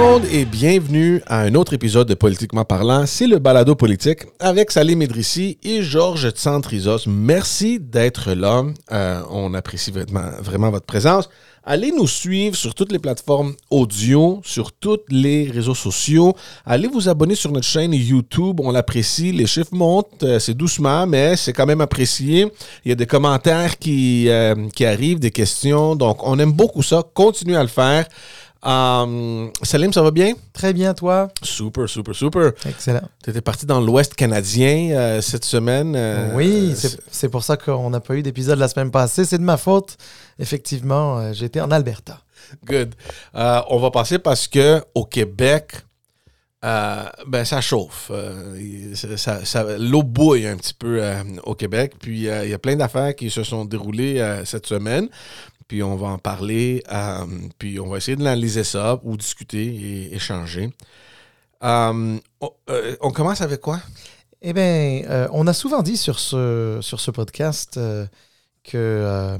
monde et bienvenue à un autre épisode de Politiquement parlant. C'est le balado politique avec Salim Idrissi et Georges Tsantrizos. Merci d'être là. Euh, on apprécie vraiment, votre présence. Allez nous suivre sur toutes les plateformes audio, sur tous les réseaux sociaux. Allez vous abonner sur notre chaîne YouTube. On l'apprécie. Les chiffres montent. euh, C'est doucement, mais c'est quand même apprécié. Il y a des commentaires qui, euh, qui arrivent, des questions. Donc, on aime beaucoup ça. Continuez à le faire. Euh, Salim, ça va bien? Très bien, toi? Super, super, super. Excellent. Tu étais parti dans l'Ouest canadien euh, cette semaine. euh, oui, c'est pour ça qu'on n'a pas eu d'épisode la semaine passée. C'est de ma faute. Effectivement, euh, j'étais en Alberta. Good. On va passer parce que au Québec, ben ça chauffe. Ça- L'eau bouille un petit peu au Québec. Puis il y a plein d'affaires qui se sont déroulées cette semaine. Puis on va en parler. euh, puis on va essayer d'analyser ça ou discuter et échanger. Euh, on, euh, on commence avec quoi? Eh bien, on a souvent dit sur ce, podcast que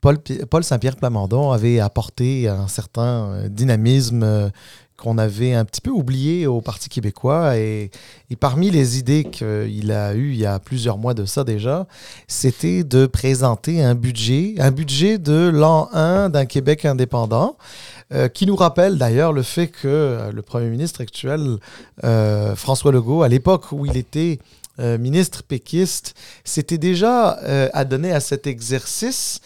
Paul, Paul Saint-Pierre Plamondon avait apporté un certain dynamisme qu'on avait un petit peu oublié au Parti québécois. Et, parmi les idées qu'il a eues il y a plusieurs mois de ça déjà, c'était de présenter un budget, un budget de l'an 1 d'un Québec indépendant. euh, qui nous rappelle d'ailleurs le fait que euh, le Premier ministre actuel, euh, François Legault, à l'époque où il était ministre péquiste, s'était déjà adonné à cet exercice.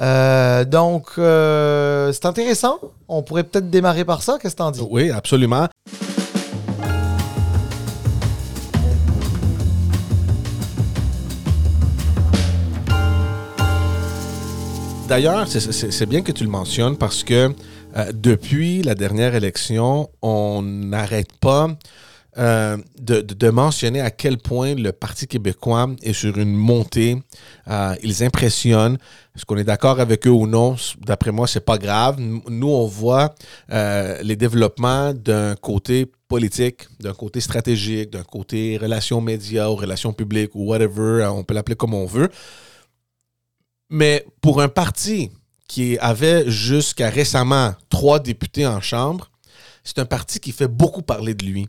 Euh, donc, euh, c'est intéressant. On pourrait peut-être démarrer par ça. Qu'est-ce que t'en dis? Oui, absolument. D'ailleurs, c'est- bien que tu le mentionnes parce que euh, depuis la dernière élection, on n'arrête pas euh, de, mentionner à quel point le Parti québécois est sur une montée. Euh, ils impressionnent. Est-ce qu'on est d'accord avec eux ou non? D'après moi, c'est pas grave. Nous, on voit euh, les développements d'un côté politique, d'un côté stratégique, d'un côté relations médias ou relations publiques ou whatever, on peut l'appeler comme on veut. Mais pour un parti qui avait jusqu'à récemment trois députés en chambre, c'est un parti qui fait beaucoup parler de lui.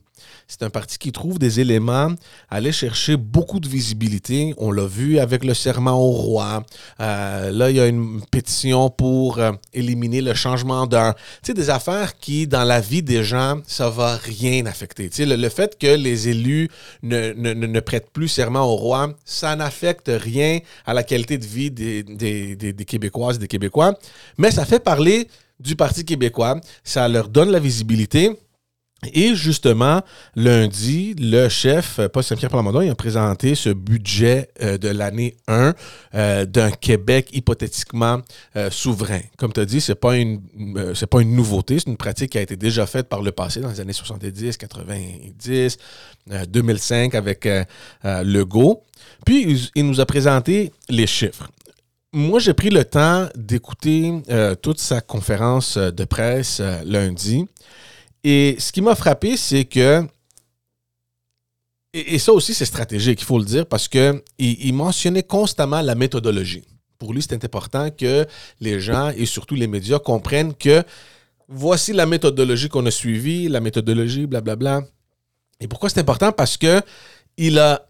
C'est un parti qui trouve des éléments, aller chercher beaucoup de visibilité. On l'a vu avec le serment au roi. Euh, là, il y a une pétition pour euh, éliminer le changement d'heure. Tu sais, des affaires qui, dans la vie des gens, ça va rien affecter. Tu sais, le, fait que les élus ne, prêtent plus serment au roi, ça n'affecte rien à la qualité de vie des, des Québécoises et des Québécois. Mais ça fait parler du Parti québécois. Ça leur donne la visibilité. Et justement, lundi, le chef, euh, Paul Saint-Pierre Plamondon, il a présenté ce budget euh, de l'année 1 euh, d'un Québec hypothétiquement souverain. Comme tu as dit, ce n'est pas, une, pas une nouveauté, c'est une pratique qui a été déjà faite par le passé, dans les années 70, 90, euh, 2005 avec Legault. Puis, il, nous a présenté les chiffres. Moi, j'ai pris le temps d'écouter toute sa conférence de presse lundi. Et ce qui m'a frappé, c'est que. Et, ça aussi, c'est stratégique, il faut le dire, parce qu'il il mentionnait constamment la méthodologie. Pour lui, c'était important que les gens et surtout les médias comprennent que voici la méthodologie qu'on a suivie, la méthodologie, blablabla. Et pourquoi c'est important? Parce que il a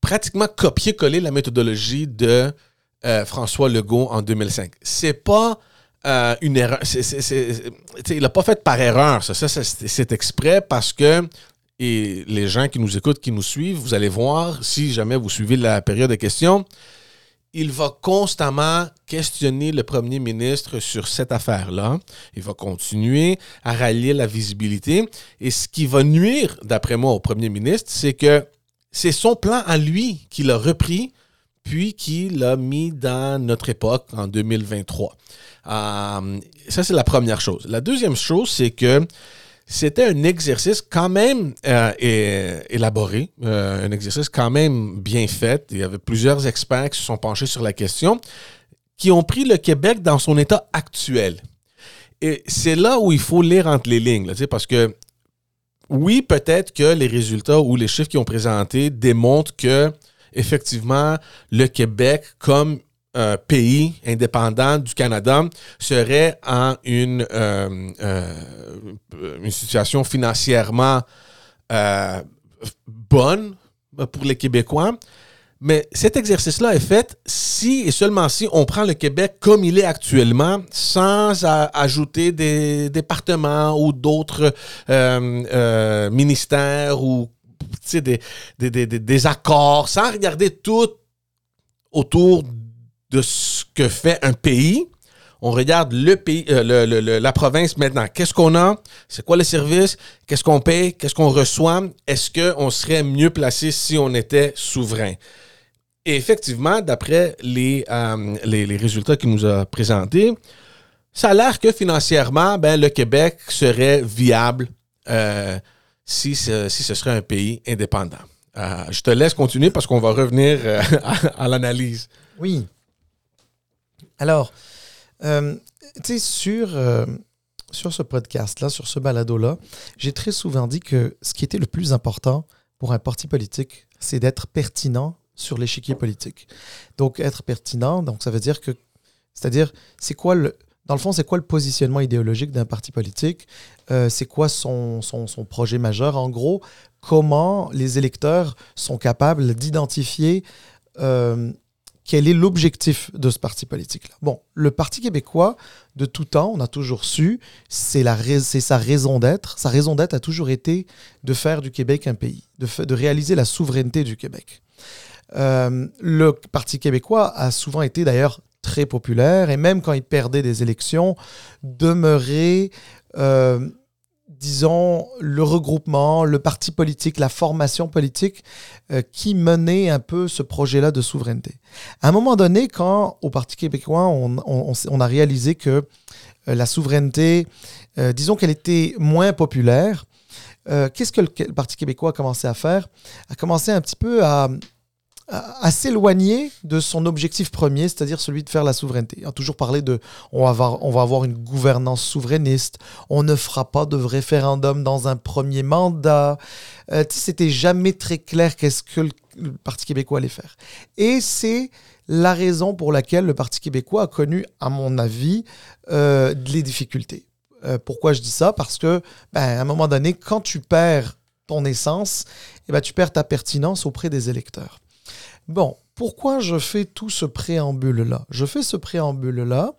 pratiquement copié-collé la méthodologie de euh, François Legault en 2005. C'est pas euh, une erreur. il n'a pas fait par erreur. Ça, ça, c'est exprès parce que et les gens qui nous écoutent, qui nous suivent, vous allez voir, si jamais vous suivez la période de questions, il va constamment questionner le premier ministre sur cette affaire-là. Il va continuer à rallier la visibilité. Et ce qui va nuire, d'après moi, au premier ministre, c'est que c'est son plan à lui qu'il a repris, puis qu'il a mis dans notre époque en 2023. Euh, ça, c'est la première chose. La deuxième chose, c'est que c'était un exercice quand même euh, élaboré, euh, un exercice quand même bien fait. Il y avait plusieurs experts qui se sont penchés sur la question, qui ont pris le Québec dans son état actuel. Et c'est là où il faut lire entre les lignes, là, parce que oui, peut-être que les résultats ou les chiffres qu'ils ont présentés démontrent que effectivement le Québec, comme un pays indépendant du Canada, serait en une, euh, euh, une situation financièrement euh, bonne pour les Québécois. Mais cet exercice-là est fait si et seulement si on prend le Québec comme il est actuellement, sans ajouter des départements ou d'autres euh, euh, ministères ou des, des, des, des, accords, sans regarder tout autour de ce que fait un pays. On regarde le euh, la province maintenant. Qu'est-ce qu'on a? C'est quoi le service? Qu'est-ce qu'on paye? Qu'est-ce qu'on reçoit? Est-ce qu'on serait mieux placé si on était souverain? Et effectivement, d'après les, euh, les, résultats qu'il nous a présentés, ça a l'air que financièrement, ben, le Québec serait viable euh, si, ce, serait un pays indépendant. Je te laisse continuer parce qu'on va revenir à, l'analyse. Oui. Alors, tu sais, sur, sur ce podcast-là, sur ce balado-là, j'ai très souvent dit que ce qui était le plus important pour un parti politique, c'est d'être pertinent sur l'échiquier politique. Donc, être pertinent, donc ça veut dire que, c'est-à-dire, c'est quoi le, dans le fond, c'est quoi le positionnement idéologique d'un parti politique? Euh, C'est quoi son, son, son, projet majeur? En gros, comment les électeurs sont capables d'identifier euh, quel est l'objectif de ce parti politique-là. Bon, le Parti québécois, de tout temps, on a toujours su, c'est sa raison d'être. Sa raison d'être a toujours été de faire du Québec un pays, de, de réaliser la souveraineté du Québec. Euh, le Parti québécois a souvent été d'ailleurs très populaire et même quand il perdait des élections, demeurait, euh, disons, le regroupement, le parti politique, la formation politique euh, qui menait un peu ce projet-là de souveraineté. À un moment donné, quand au Parti québécois, on, a réalisé que la souveraineté, disons qu'elle était moins populaire, qu'est-ce que le, Parti québécois a commencé à faire? A commencé un petit peu à à, s'éloigner de son objectif premier, c'est-à-dire celui de faire la souveraineté. On a toujours parlé de on va, avoir, on va avoir une gouvernance souverainiste, on ne fera pas de référendum dans un premier mandat. Euh, C'était jamais très clair qu'est-ce que le, Parti québécois allait faire. Et c'est la raison pour laquelle le Parti québécois a connu, à mon avis, euh, les difficultés. Euh, pourquoi je dis ça? Parce que, ben, à un moment donné, quand tu perds ton essence, eh ben, tu perds ta pertinence auprès des électeurs. Bon, pourquoi je fais tout ce préambule-là? Je fais ce préambule-là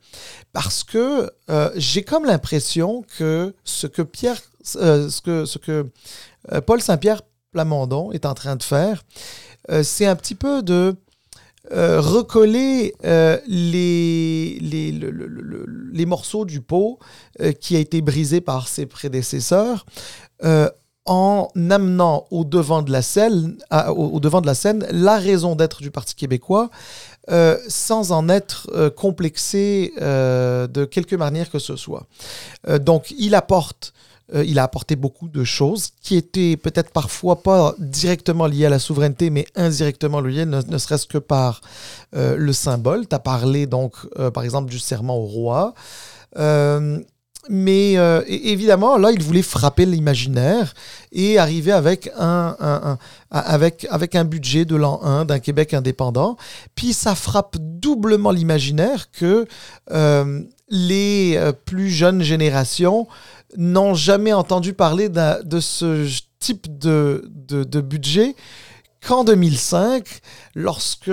parce que euh, j'ai comme l'impression que ce que Pierre, euh, euh, Paul Saint-Pierre Plamondon est en train de faire, c'est un petit peu de recoller les, les, les, morceaux du pot qui a été brisé par ses prédécesseurs en amenant au devant de la scène, au, devant de la scène la raison d'être du Parti québécois, euh, sans en être euh, complexé euh, de quelque manière que ce soit. donc, il apporte, il a apporté beaucoup de choses qui étaient peut-être parfois pas directement liées à la souveraineté, mais indirectement liées, ne, serait-ce que par le symbole. Tu as parlé donc, par exemple, du serment au roi. Mais euh, évidemment, là, il voulait frapper l'imaginaire et arriver avec un, avec, avec un budget de l'an 1 d'un Québec indépendant. Puis ça frappe doublement l'imaginaire que euh, les euh, plus jeunes générations n'ont jamais entendu parler de ce type de, de, budget qu'en 2005, lorsque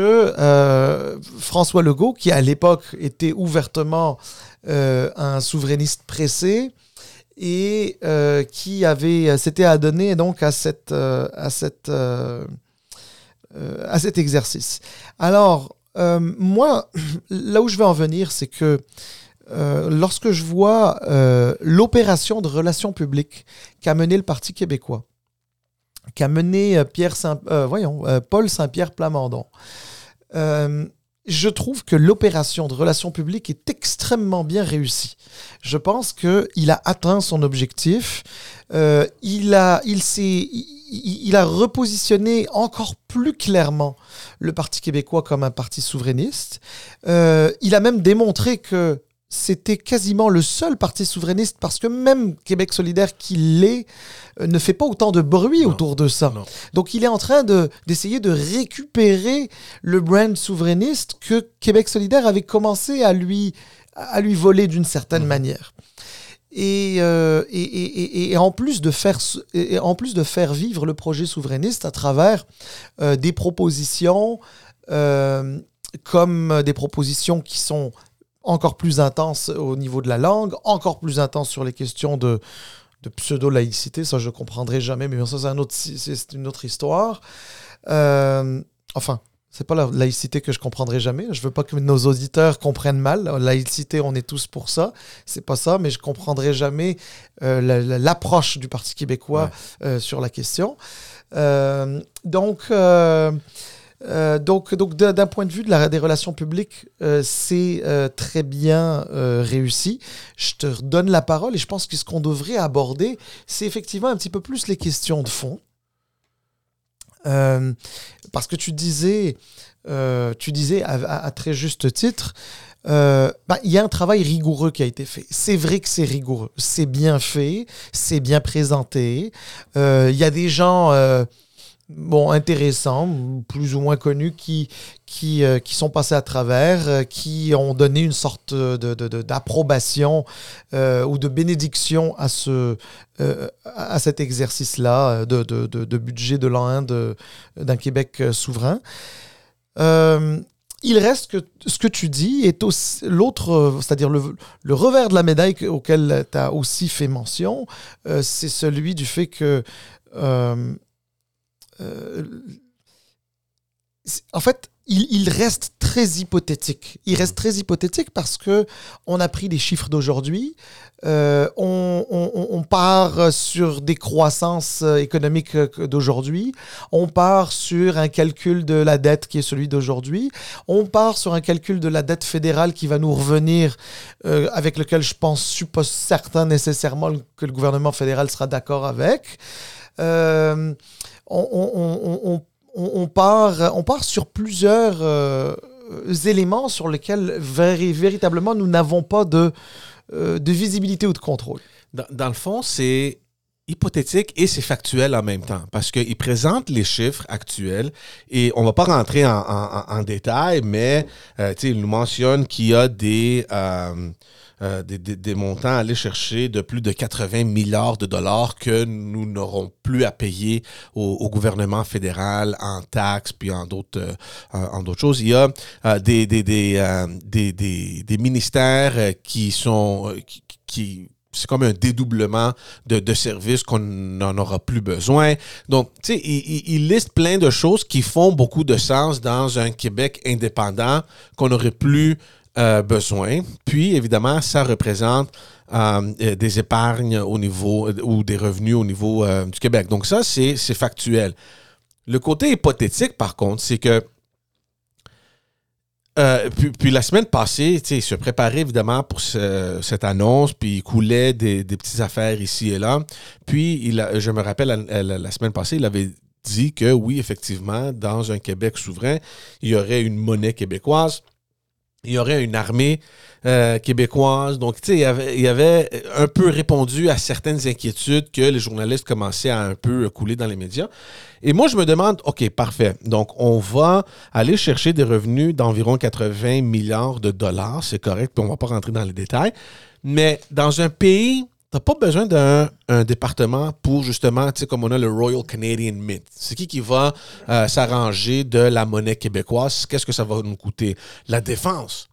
François Legault, qui à l'époque était ouvertement euh, un souverainiste pressé et euh, qui avait s'était adonné donc à cette euh, cet exercice. Alors moi, là où je vais en venir, c'est que lorsque je vois l'opération de relations publiques qu'a mené le Parti québécois, qu'a mené Pierre Saint, voyons, Paul Saint-Pierre Plamondon, je trouve que l'opération de relations publiques est extrêmement bien réussie. Je pense qu'il a atteint son objectif. Euh, il, a, il, il, a repositionné encore plus clairement le Parti québécois comme un parti souverainiste. Euh, il a même démontré que c'était quasiment le seul parti souverainiste parce que même Québec solidaire qui l'est euh, ne fait pas autant de bruit autour de ça. Donc il est en train d'essayer de, récupérer le brand souverainiste que Québec solidaire avait commencé à lui, à lui voler d'une certaine mhm. manière. euh, et, et, et, en plus de faire, en plus de faire vivre le projet souverainiste à travers euh, des propositions euh, comme des propositions qui sont encore plus intenses au niveau de la langue, encore plus intenses sur les questions de, de pseudo-laïcité, ça je comprendrai jamais, mais ça c'est une autre histoire. enfin, c'est pas la laïcité que je comprendrai jamais. Je veux pas que nos auditeurs comprennent mal. La laïcité, on est tous pour ça. C'est pas ça, mais je comprendrai jamais euh, l'approche du Parti québécois euh, sur la question. Euh, donc, donc, donc d'un point de vue des relations publiques, c'est très bien réussi. Je te donne la parole et je pense que ce qu'on devrait aborder, c'est effectivement un petit peu plus les questions de fond. Euh, parce que tu disais, euh, tu disais à, très juste titre, euh, bah, il y a un travail rigoureux qui a été fait. C'est vrai que c'est rigoureux, c'est bien fait, c'est bien présenté. Il y a des gens bon, intéressants, plus ou moins connus, qui, qui, euh, qui sont passés à travers, euh, qui ont donné une sorte d'approbation de, euh, ou de bénédiction à, ce, à cet exercice-là de, de, budget de l'an 1 d'un Québec souverain. il reste que ce que tu dis est aussi l'autre, c'est-à-dire le, le, revers de la médaille auquel tu as aussi fait mention, c'est celui du fait que en fait, il, reste très hypothétique. Il reste très hypothétique parce que on a pris des chiffres d'aujourd'hui, euh, on, part sur des croissances économiques d'aujourd'hui, on part sur un calcul de la dette qui est celui d'aujourd'hui, on part sur un calcul de la dette fédérale qui va nous revenir, euh, avec lequel je pense, pas certain nécessairement que le gouvernement fédéral sera d'accord avec. Euh, on, part, on part sur plusieurs euh, éléments sur lesquels véritablement nous n'avons pas de, euh, visibilité ou de contrôle. Dans, le fond, c'est hypothétique et c'est factuel en même temps parce qu'il présente les chiffres actuels et on va pas rentrer en, détail, mais euh, il nous mentionne qu'il y a des... Euh, des, montants à aller chercher de plus de 80 milliards de dollars que nous n'aurons plus à payer au, gouvernement fédéral en taxes puis en d'autres euh, en d'autres choses. Il y a euh, des, des, des, ministères qui sont qui, c'est comme un dédoublement de, de services qu'on n'en aura plus besoin. Donc, tu sais, il, il, liste plein de choses qui font beaucoup de sens dans un Québec indépendant qu'on n'aurait plus euh. Puis, évidemment, ça représente euh, euh, des épargnes au niveau ou des revenus au niveau du Québec. Donc, ça, c'est factuel. Le côté hypothétique, par contre, c'est que puis, la semaine passée, il se préparait évidemment pour cette annonce, puis il coulait des, petites affaires ici et là. Puis, il je me rappelle, la, semaine passée, il avait dit que oui, effectivement, dans un Québec souverain, il y aurait une monnaie québécoise il y aurait une armée euh, québécoise. Donc, tu sais, il, y avait un peu répondu à certaines inquiétudes que les journalistes commençaient à un peu couler dans les médias. Et moi, je me demande, OK, parfait. Donc, on va aller chercher des revenus d'environ 80 milliards de dollars. C'est correct, puis on ne va pas rentrer dans les détails. Mais dans un pays T'as pas besoin d'un département pour justement, tu sais, comme on a le Royal Canadian Mint. C'est qui qui va euh, s'arranger de la monnaie québécoise? Qu'est-ce que ça va nous coûter? La défense.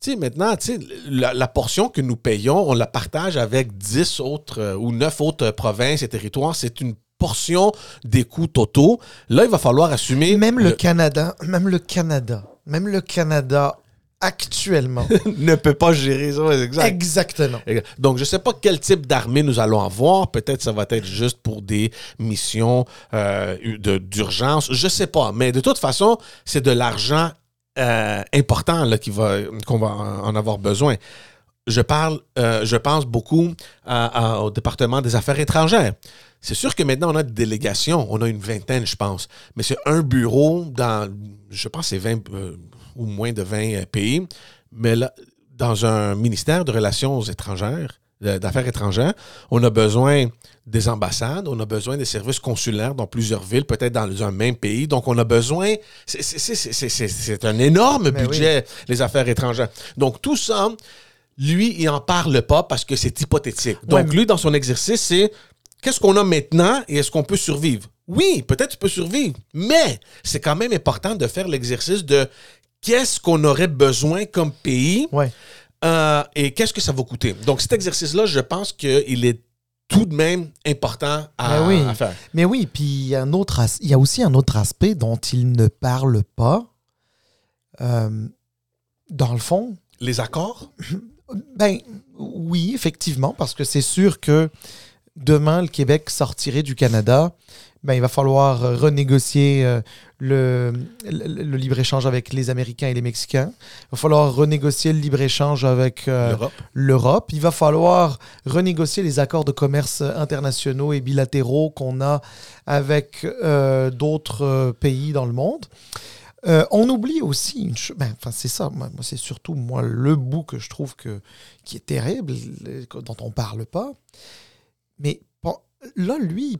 Tu sais, maintenant, tu sais, la, portion que nous payons, on la partage avec 10 autres euh, ou 9 autres provinces et territoires. C'est une portion des coûts totaux. Là, il va falloir assumer. Même le Canada, même le Canada, même le Canada actuellement ne peut pas gérer ça. Exactement. Donc, je ne sais pas quel type d'armée nous allons avoir. Peut-être ça va être juste pour des missions euh, d'urgence. Je ne sais pas. Mais de toute façon, c'est de l'argent euh, important là, qui va, qu'on va en avoir besoin. Je parle, euh, je pense beaucoup au département des affaires étrangères. C'est sûr que maintenant, on a des délégations. On a une vingtaine, je pense. Mais c'est un bureau dans, je pense, c'est 20, ou moins de 20 euh, pays. Mais là, dans un ministère de Relations étrangères, d'affaires étrangères, on a besoin des ambassades, on a besoin des services consulaires dans plusieurs villes, peut-être dans un même pays. Donc, on a besoin. C'est un énorme budget, les affaires étrangères. Donc, tout ça, lui, il en parle pas parce que c'est hypothétique. Donc, Ouais. lui, dans son exercice, c'est qu'est-ce qu'on a maintenant et est-ce qu'on peut survivre? Oui, peut-être tu peux survivre, mais c'est quand même important de faire l'exercice de qu'est-ce qu'on aurait besoin comme pays Ouais. euh, et qu'est-ce que ça va coûter. Donc, cet exercice-là, je pense qu'il est tout de même important à, oui. à faire. Mais oui, puis un autre il y a aussi un autre aspect dont il ne parle pas. Euh, dans le fond, Les accords? ben oui, effectivement, parce que c'est sûr que demain, le Québec sortirait du Canada. Ben, il va falloir euh, renégocier euh, le, le, le libre-échange avec les Américains et les Mexicains. Il va falloir renégocier le libre-échange avec euh, L'Europe? Il va falloir renégocier les accords de commerce internationaux et bilatéraux qu'on a avec euh, d'autres pays dans le monde. On oublie aussi une chose. Ben, enfin, c'est ça. Moi, c'est surtout moi le bout que je trouve que qui est terrible, le- dont on parle pas. Mais bon, là, lui,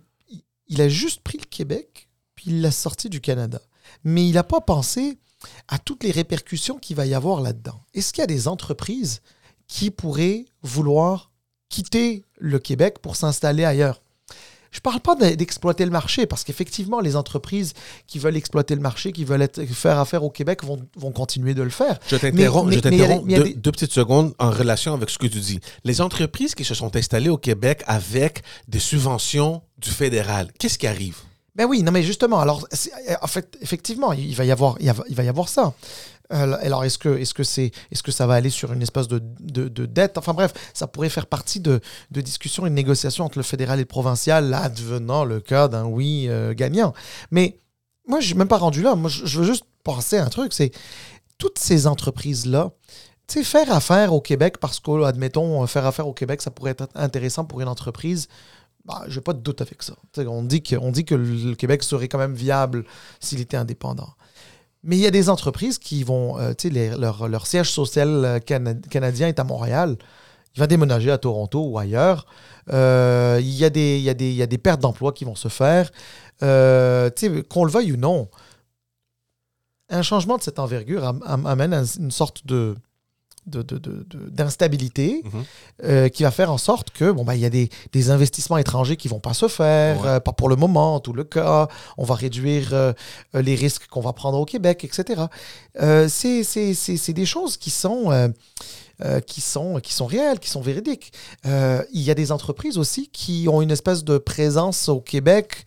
il, a juste pris le Québec puis il l'a sorti du Canada. Mais il n'a pas pensé à toutes les répercussions qu'il va y avoir là-dedans. Est-ce qu'il y a des entreprises qui pourraient vouloir quitter le Québec pour s'installer ailleurs? Je ne parle pas d'e- d'exploiter le marché, parce qu'effectivement, les entreprises qui veulent exploiter le marché, qui veulent être- faire affaire au Québec, vont, vont continuer de le faire. Je t'interromps, des- deux petites secondes en relation avec ce que tu dis. Les entreprises qui se sont installées au Québec avec des subventions du fédéral, qu'est-ce qui arrive? Ben oui, non mais justement, alors c'est- en fait, effectivement, il va y avoir, il y a- il va y avoir ça. Euh, alors est-ce que, est-ce que c'est, est-ce que ça va aller sur une espèce de, de, de dette? Enfin bref, ça pourrait faire partie de, de discussions et de négociations entre le fédéral et le provincial, advenant le cas d'un oui euh, gagnant. Mais moi, je suis même pas rendu là. Moi, je, je veux juste penser à un truc, c'est toutes ces entreprises là. Tu sais, faire affaire au Québec, parce que, admettons, faire affaire au Québec, ça pourrait être intéressant pour une entreprise. Bah, je n'ai pas de doute avec ça. On, dit que, dit que le Québec serait quand même viable s'il était indépendant. Mais il y a des entreprises qui vont, euh, les- leur, leur siège social euh, cana- canadien est à Montréal. Il va déménager à Toronto ou ailleurs. Euh, il, y a des, y y a des pertes d'emplois qui vont se faire. Euh, qu'on le veuille ou non, un changement de cette envergure am- am- amène une sorte de de- de- de- de- d'instabilité Mhm. euh, qui va faire en sorte que bon bah il y a des, des investissements étrangers qui vont pas se faire Ouais. euh, pas pour le moment en tout le cas on va réduire euh, les risques qu'on va prendre au Québec etc c'est des choses qui sont qui sont qui sont réelles qui sont véridiques il y a des entreprises aussi qui ont une espèce de présence au Québec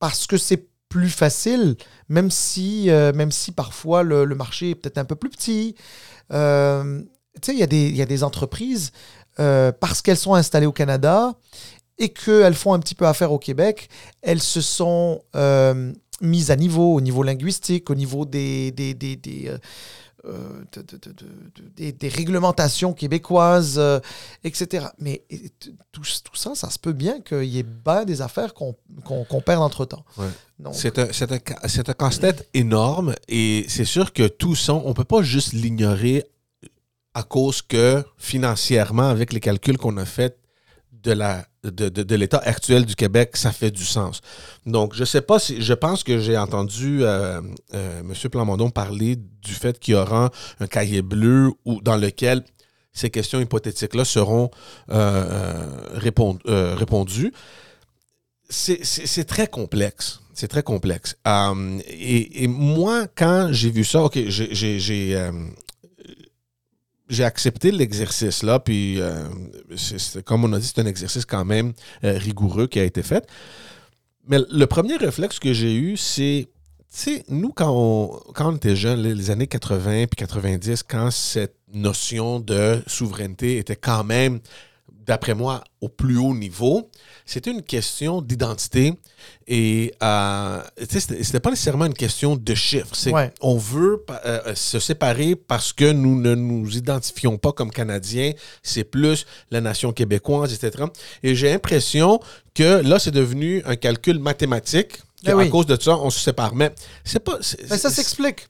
parce que c'est plus facile, même si, euh, même si parfois le, marché est peut-être un peu plus petit. Euh, tu sais, il y, y a des entreprises, euh, parce qu'elles sont installées au Canada et qu'elles font un petit peu affaire au Québec, elles se sont mises à niveau, au niveau linguistique, au niveau des, des, des, des, de- de- de- de- de- des- des réglementations québécoises, euh, etc. Mais et, tout, tout ça, ça se peut bien qu'il y ait bien des affaires qu'on perd entre-temps. Ouais. C'est un, un ca- c'est un casse-tête énorme et c'est sûr que tout ça, on peut pas juste l'ignorer à cause que financièrement, avec les calculs qu'on a faits de la de, de- l'état actuel du Québec, ça fait du sens. Donc, je sais pas si je pense que j'ai entendu euh, euh, M. Plamondon parler du fait qu'il y aura un cahier bleu où, dans lequel ces questions hypothétiques-là seront euh, répond- répondues c'est- très complexe. C'est très complexe. Et, et moi, quand j'ai vu ça, OK, j'ai- j'ai accepté l'exercice là, puis euh, c'est- comme on a dit, c'est un exercice quand même euh, rigoureux qui a été fait. Mais le premier réflexe que j'ai eu, c'est, tu sais, nous, quand on, quand on était jeunes, les les années 80 puis 90, quand cette notion de souveraineté était quand même, d'après moi, au plus haut niveau, c'était une question d'identité et euh, c'était pas nécessairement une question de chiffres. C'est Ouais. on veut pa- euh, se séparer parce que nous ne nous identifions pas comme Canadiens. C'est plus la nation québécoise, etc. Et j'ai l'impression que là, c'est devenu un calcul mathématique. que Ben oui. À cause de ça, on se sépare. Mais c'est pas. Mais ça c'est- s'explique.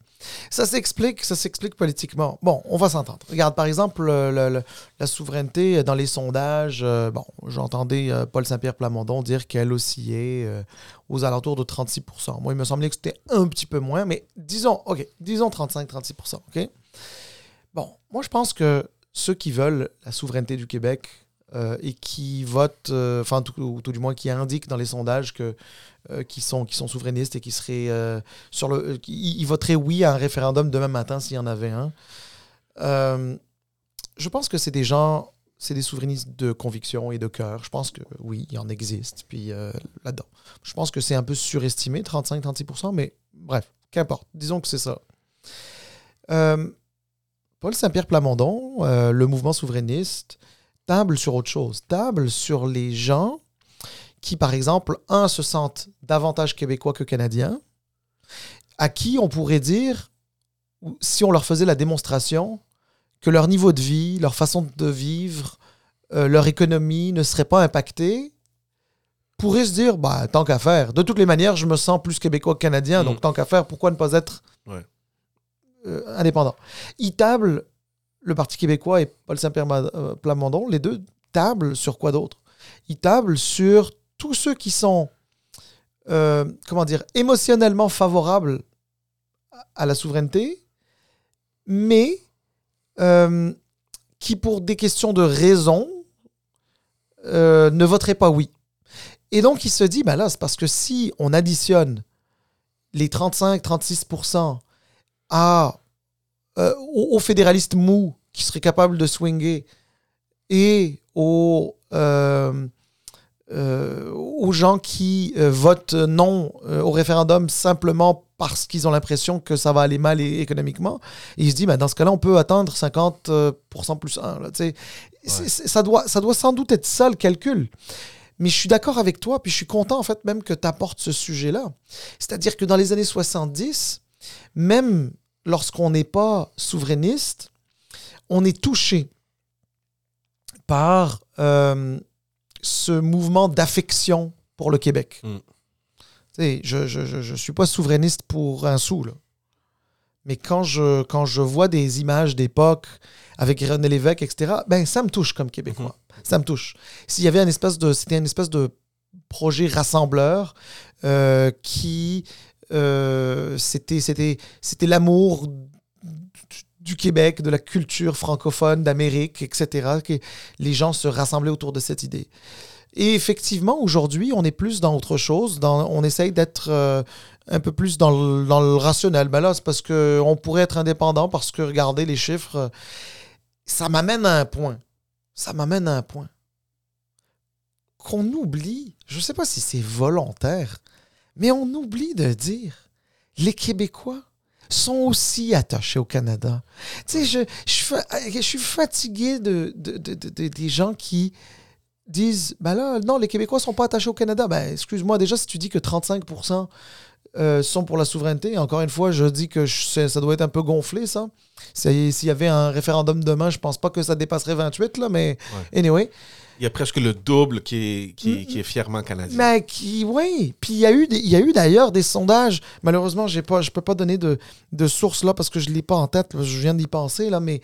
Ça s'explique, ça s'explique politiquement. Bon, on va s'entendre. Regarde, par exemple, le- le- le- la souveraineté dans les sondages. euh, bon, j'entendais euh, Paul Saint-Pierre Plamondon dire qu'elle oscillait euh, aux alentours de 36% Moi, il me semblait que c'était un petit peu moins, mais disons, OK, disons 35-36 OK? Bon, moi je pense que ceux qui veulent la souveraineté du Québec euh, et qui votent, enfin tout, ou tout du moins qui indiquent dans les sondages que euh, qui sont qui sont souverainistes et qui seraient euh, sur le, euh, ils voteraient oui à un référendum demain matin s'il y en avait un. Je pense que c'est des gens, c'est des souverainistes de conviction et de cœur. Je pense que oui, il en existe. Puis là-dedans, je pense que c'est un peu surestimé, 35-36%, mais bref, qu'importe. Disons que c'est ça. Paul Saint-Pierre Plamondon, le mouvement souverainiste, table sur autre chose. Table sur les gens qui, par exemple, un, se sentent davantage québécois que canadiens, à qui on pourrait dire, si on leur faisait la démonstration, que leur niveau de vie, leur façon de vivre, euh, leur économie ne serait pas impactée, pourraient se dire, bah, tant qu'à faire. De toutes les manières, je me sens plus québécois que canadien, Mm. donc tant qu'à faire, pourquoi ne pas être Ouais. euh, indépendant? Ils tablent, le Parti québécois et Paul Saint-Pierre euh, Plamondon, les deux tablent sur quoi d'autre? Ils tablent sur tous ceux qui sont, euh, comment dire, émotionnellement favorables à- la souveraineté, mais euh, qui, pour des questions de raison, euh, ne voteraient pas oui. Et donc, il se dit, ben là, c'est parce que si on additionne les 35-36% à, aux, fédéralistes mous qui seraient capables de swinger et aux, aux gens qui euh, votent non euh, au référendum simplement parce qu'ils ont l'impression que ça va aller mal économiquement, et il se dit, ben, dans ce cas-là, on peut atteindre 50% plus 1. Là, c'est- ça, doit, ça doit sans doute être ça le calcul. Mais je suis d'accord avec toi, puis je suis content en fait même que tu apportes ce sujet-là. C'est-à-dire que dans les années 70, même lorsqu'on n'est pas souverainiste, on est touché par euh, ce mouvement d'affection pour le Québec. Mm. Je ne je, je, je suis pas souverainiste pour un sou, là. Mais quand je, quand je vois des images d'époque avec René Lévesque, etc., ben, ça me touche comme Québécois. Ça me touche. S'il y avait une espèce de, c'était une espèce de projet rassembleur euh, qui, euh, c'était l'amour du- Québec, de la culture francophone, d'Amérique, etc., que les gens se rassemblaient autour de cette idée. Et effectivement, aujourd'hui, on est plus dans autre chose. On essaye d'être euh, un peu plus dans le, rationnel. Ben là, c'est parce qu'on pourrait être indépendant, parce que, regardez les chiffres, ça m'amène à un point. Ça m'amène à un point. Qu'on oublie, je ne sais pas si c'est volontaire, mais on oublie de dire, les Québécois sont aussi attachés au Canada. Tu sais, je, je, suis fa- je suis fatigué de, de- de- de- de- des gens qui disent ben là, non, les Québécois sont pas attachés au Canada. Ben, excuse-moi, déjà, si tu dis que 35% euh, sont pour la souveraineté, encore une fois, je dis que je- ça doit être un peu gonflé, ça. S'il y avait un référendum demain, je pense pas que ça dépasserait 28, là, mais anyway. Il y a presque le double qui est, qui, qui est fièrement canadien. Mais qui, oui. Puis il y a eu, des- il y a eu d'ailleurs des sondages. Malheureusement, j'ai pas, je peux pas donner de, de source là parce que je l'ai pas en tête. Je viens d'y penser là, mais,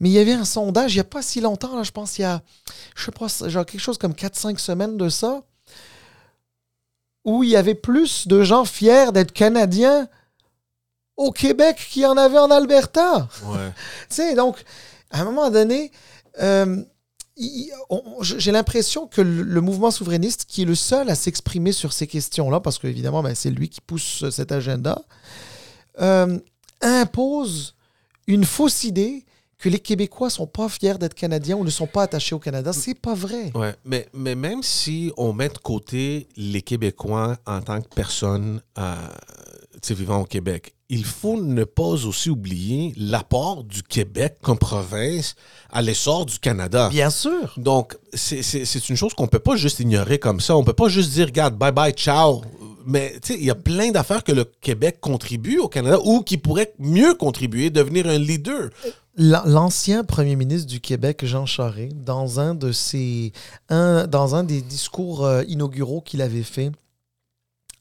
mais il y avait un sondage il y a pas si longtemps là. Je pense il y a, je sais pas, genre quelque chose comme 4-5 semaines de ça, où il y avait plus de gens fiers d'être canadiens au Québec qu'il y en avait en Alberta. Ouais. Tu sais, donc, à un moment donné, euh, j'ai l'impression que le, mouvement souverainiste, qui est le seul à s'exprimer sur ces questions-là, parce qu'évidemment, ben, c'est lui qui pousse cet agenda, euh, impose une fausse idée que les Québécois sont pas fiers d'être Canadiens ou ne sont pas attachés au Canada. C'est pas vrai. Ouais, mais, même si on met de côté les Québécois en tant que personnes euh, vivant au Québec, il faut ne pas aussi oublier l'apport du Québec comme province à l'essor du Canada. Bien sûr. Donc, c'est- une chose qu'on peut pas juste ignorer comme ça. On peut pas juste dire, regarde, bye bye, ciao. Mais tu sais, il y a plein d'affaires que le Québec contribue au Canada ou qui pourrait mieux contribuer, devenir un leader. L'an- L'ancien premier ministre du Québec, Jean Charest, dans un de ses, un, dans un des discours euh, inauguraux qu'il avait fait,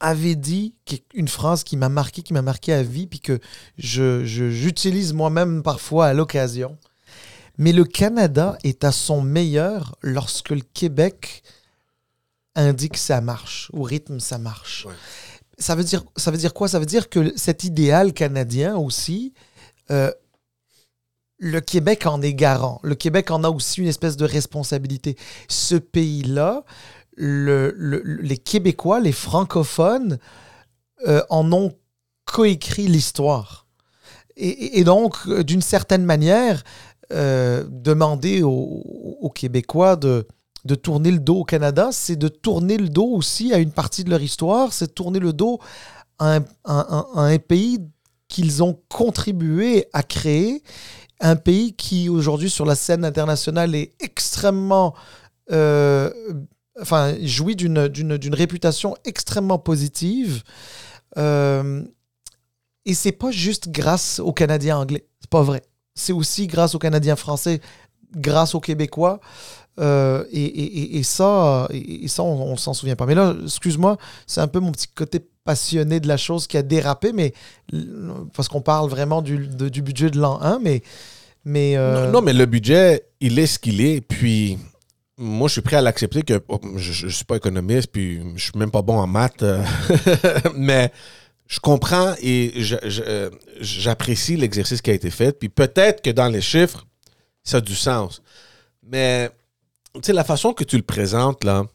avait dit une phrase qui m'a marqué, qui m'a marqué à vie, puis que je, j'utilise moi-même parfois à l'occasion. Mais le Canada est à son meilleur lorsque le Québec indique ça marche, ou rythme ça marche. Ouais. Ça, veut dire, ça veut dire quoi? Ça veut dire que cet idéal canadien aussi, euh, le Québec en est garant. Le Québec en a aussi une espèce de responsabilité. Ce pays-là, les Québécois, les francophones, euh, en ont coécrit l'histoire. Et, donc, d'une certaine manière, euh, demander aux, Québécois de, de tourner le dos au Canada, c'est de tourner le dos aussi à une partie de leur histoire, c'est tourner le dos à un pays qu'ils ont contribué à créer un pays qui aujourd'hui sur la scène internationale est extrêmement euh, enfin jouit d'une, réputation extrêmement positive euh, et c'est pas juste grâce aux Canadiens anglais c'est pas vrai c'est aussi grâce aux Canadiens français grâce aux Québécois euh, et, ça, et, ça, on, s'en souvient pas. Mais là, excuse-moi, c'est un peu mon petit côté passionné de la chose qui a dérapé, mais parce qu'on parle vraiment du, du budget de l'an 1, mais. mais euh, non, mais le budget, il est ce qu'il est, puis moi, je suis prêt à l'accepter que oh, je, ne suis pas économiste, puis je suis même pas bon en maths, euh, mais je comprends et euh, j'apprécie l'exercice qui a été fait, puis peut-être que dans les chiffres, ça a du sens. Mais, la façon que tu le présentes, là,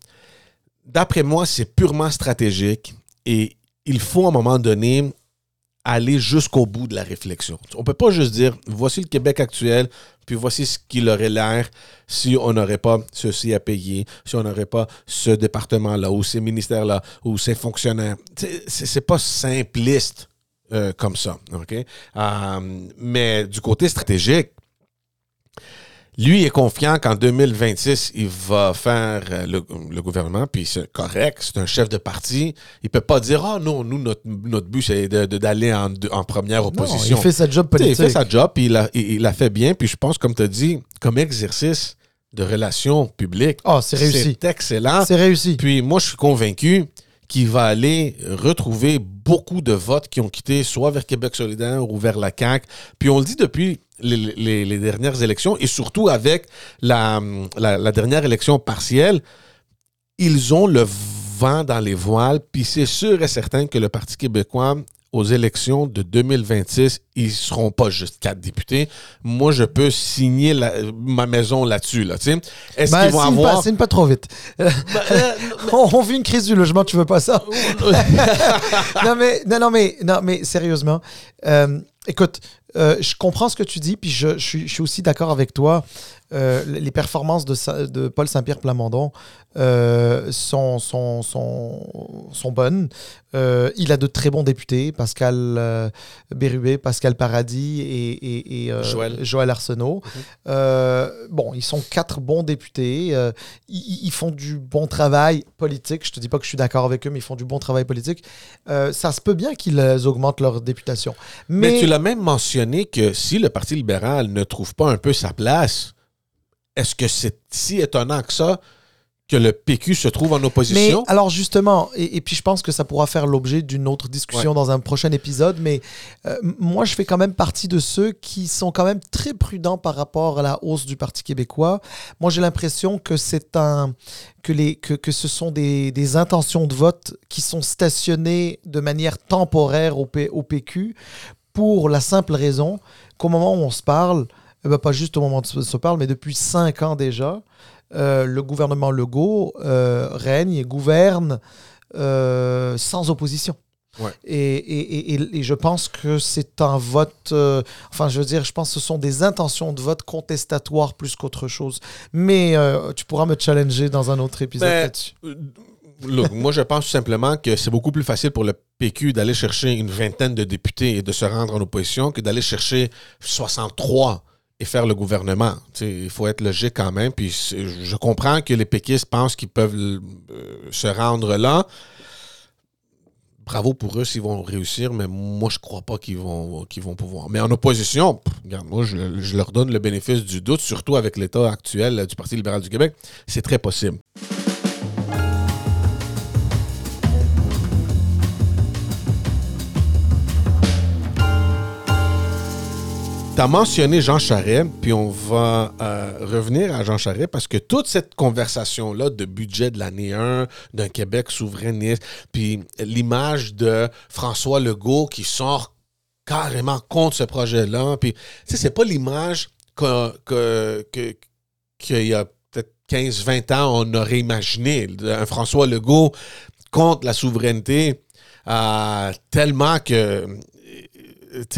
d'après moi, c'est purement stratégique. Et il faut à un moment donné aller jusqu'au bout de la réflexion. On ne peut pas juste dire voici le Québec actuel, puis voici ce qu'il aurait l'air si on n'aurait pas ceci à payer, si on n'aurait pas ce département-là, ou ces ministères-là, ou ces fonctionnaires. C'est pas simpliste euh, comme ça. Euh, mais du côté stratégique, lui est confiant qu'en 2026, il va faire euh, le, gouvernement, puis c'est correct, c'est un chef de parti. Il peut pas dire, ah oh, non, nous, notre, but, c'est d'aller en, en, première opposition. il fait sa job politique. il fait sa job, puis il a, il, a fait bien. Puis je pense, comme tu as dit, comme exercice de relations publiques, oh, c'est réussi. C'est excellent. C'est réussi. Puis moi, je suis convaincu qu'il va aller retrouver beaucoup de votes qui ont quitté soit vers Québec solidaire ou vers la CAQ. Puis on le dit depuis les, dernières élections et surtout avec la, la, dernière élection partielle, ils ont le vent dans les voiles, puis c'est sûr et certain que le Parti québécois aux élections de 2026, ils ne seront pas juste quatre députés. Moi, je peux signer ma maison là-dessus. Là, Est-ce ben, qu'ils vont avoir... Pas, pas trop vite. Ben, euh, on, vit une crise du logement, tu veux pas ça? non, mais, non, non, mais, non, mais sérieusement, euh, écoute, euh, je comprends ce que tu dis, puis je, suis, aussi d'accord avec toi. Euh, les performances de, de Paul Saint-Pierre Plamondon euh, sont, sont, sont, bonnes. il a de très bons députés, Pascal Bérubé, Pascal Paradis et, Joël. Arsenault. Mhm. bon, ils sont quatre bons députés. Ils, ils, font du bon travail politique. Je te dis pas que je suis d'accord avec eux, mais ils font du bon travail politique. ça se peut bien qu'ils augmentent leur députation. mais tu l'as même mentionné que si le Parti libéral ne trouve pas un peu sa place, est-ce que c'est si étonnant que ça que le PQ se trouve en opposition? Mais alors justement, et, puis je pense que ça pourra faire l'objet d'une autre discussion dans un prochain épisode, mais euh, moi je fais quand même partie de ceux qui sont quand même très prudents par rapport à la hausse du Parti québécois. Moi j'ai l'impression que c'est un que, les, que, que ce sont des, des, intentions de vote qui sont stationnées de manière temporaire au, P, au PQ pour la simple raison qu'au moment où on se parle, ben, pas juste au moment où on se parle, mais depuis cinq ans déjà, euh, le gouvernement Legault euh, règne et gouverne euh, sans opposition. Et, et, je pense que c'est un vote, enfin je veux dire, je pense que ce sont des intentions de vote contestatoires plus qu'autre chose. Mais tu pourras me challenger dans un autre épisode ben, là-dessus moi, je pense simplement que c'est beaucoup plus facile pour le PQ d'aller chercher une vingtaine de députés et de se rendre en opposition que d'aller chercher 63 et faire le gouvernement. il faut être logique quand même. Puis je comprends que les péquistes pensent qu'ils peuvent euh, se rendre là. Bravo pour eux s'ils vont réussir, mais moi, je crois pas qu'ils vont, qu'ils vont pouvoir. Mais en opposition, regarde, moi, je leur donne le bénéfice du doute, surtout avec l'état actuel du Parti libéral du Québec. C'est très possible. Tu as mentionné Jean Charest, puis on va euh, revenir à Jean Charest parce que toute cette conversation-là de budget de l'année 1, d'un Québec souverainiste, puis l'image de François Legault qui sort carrément contre ce projet-là, puis c'est pas l'image qu'il y a peut-être 15-20 ans, on aurait imaginé. Un François Legault contre la souveraineté, euh, tellement que, tu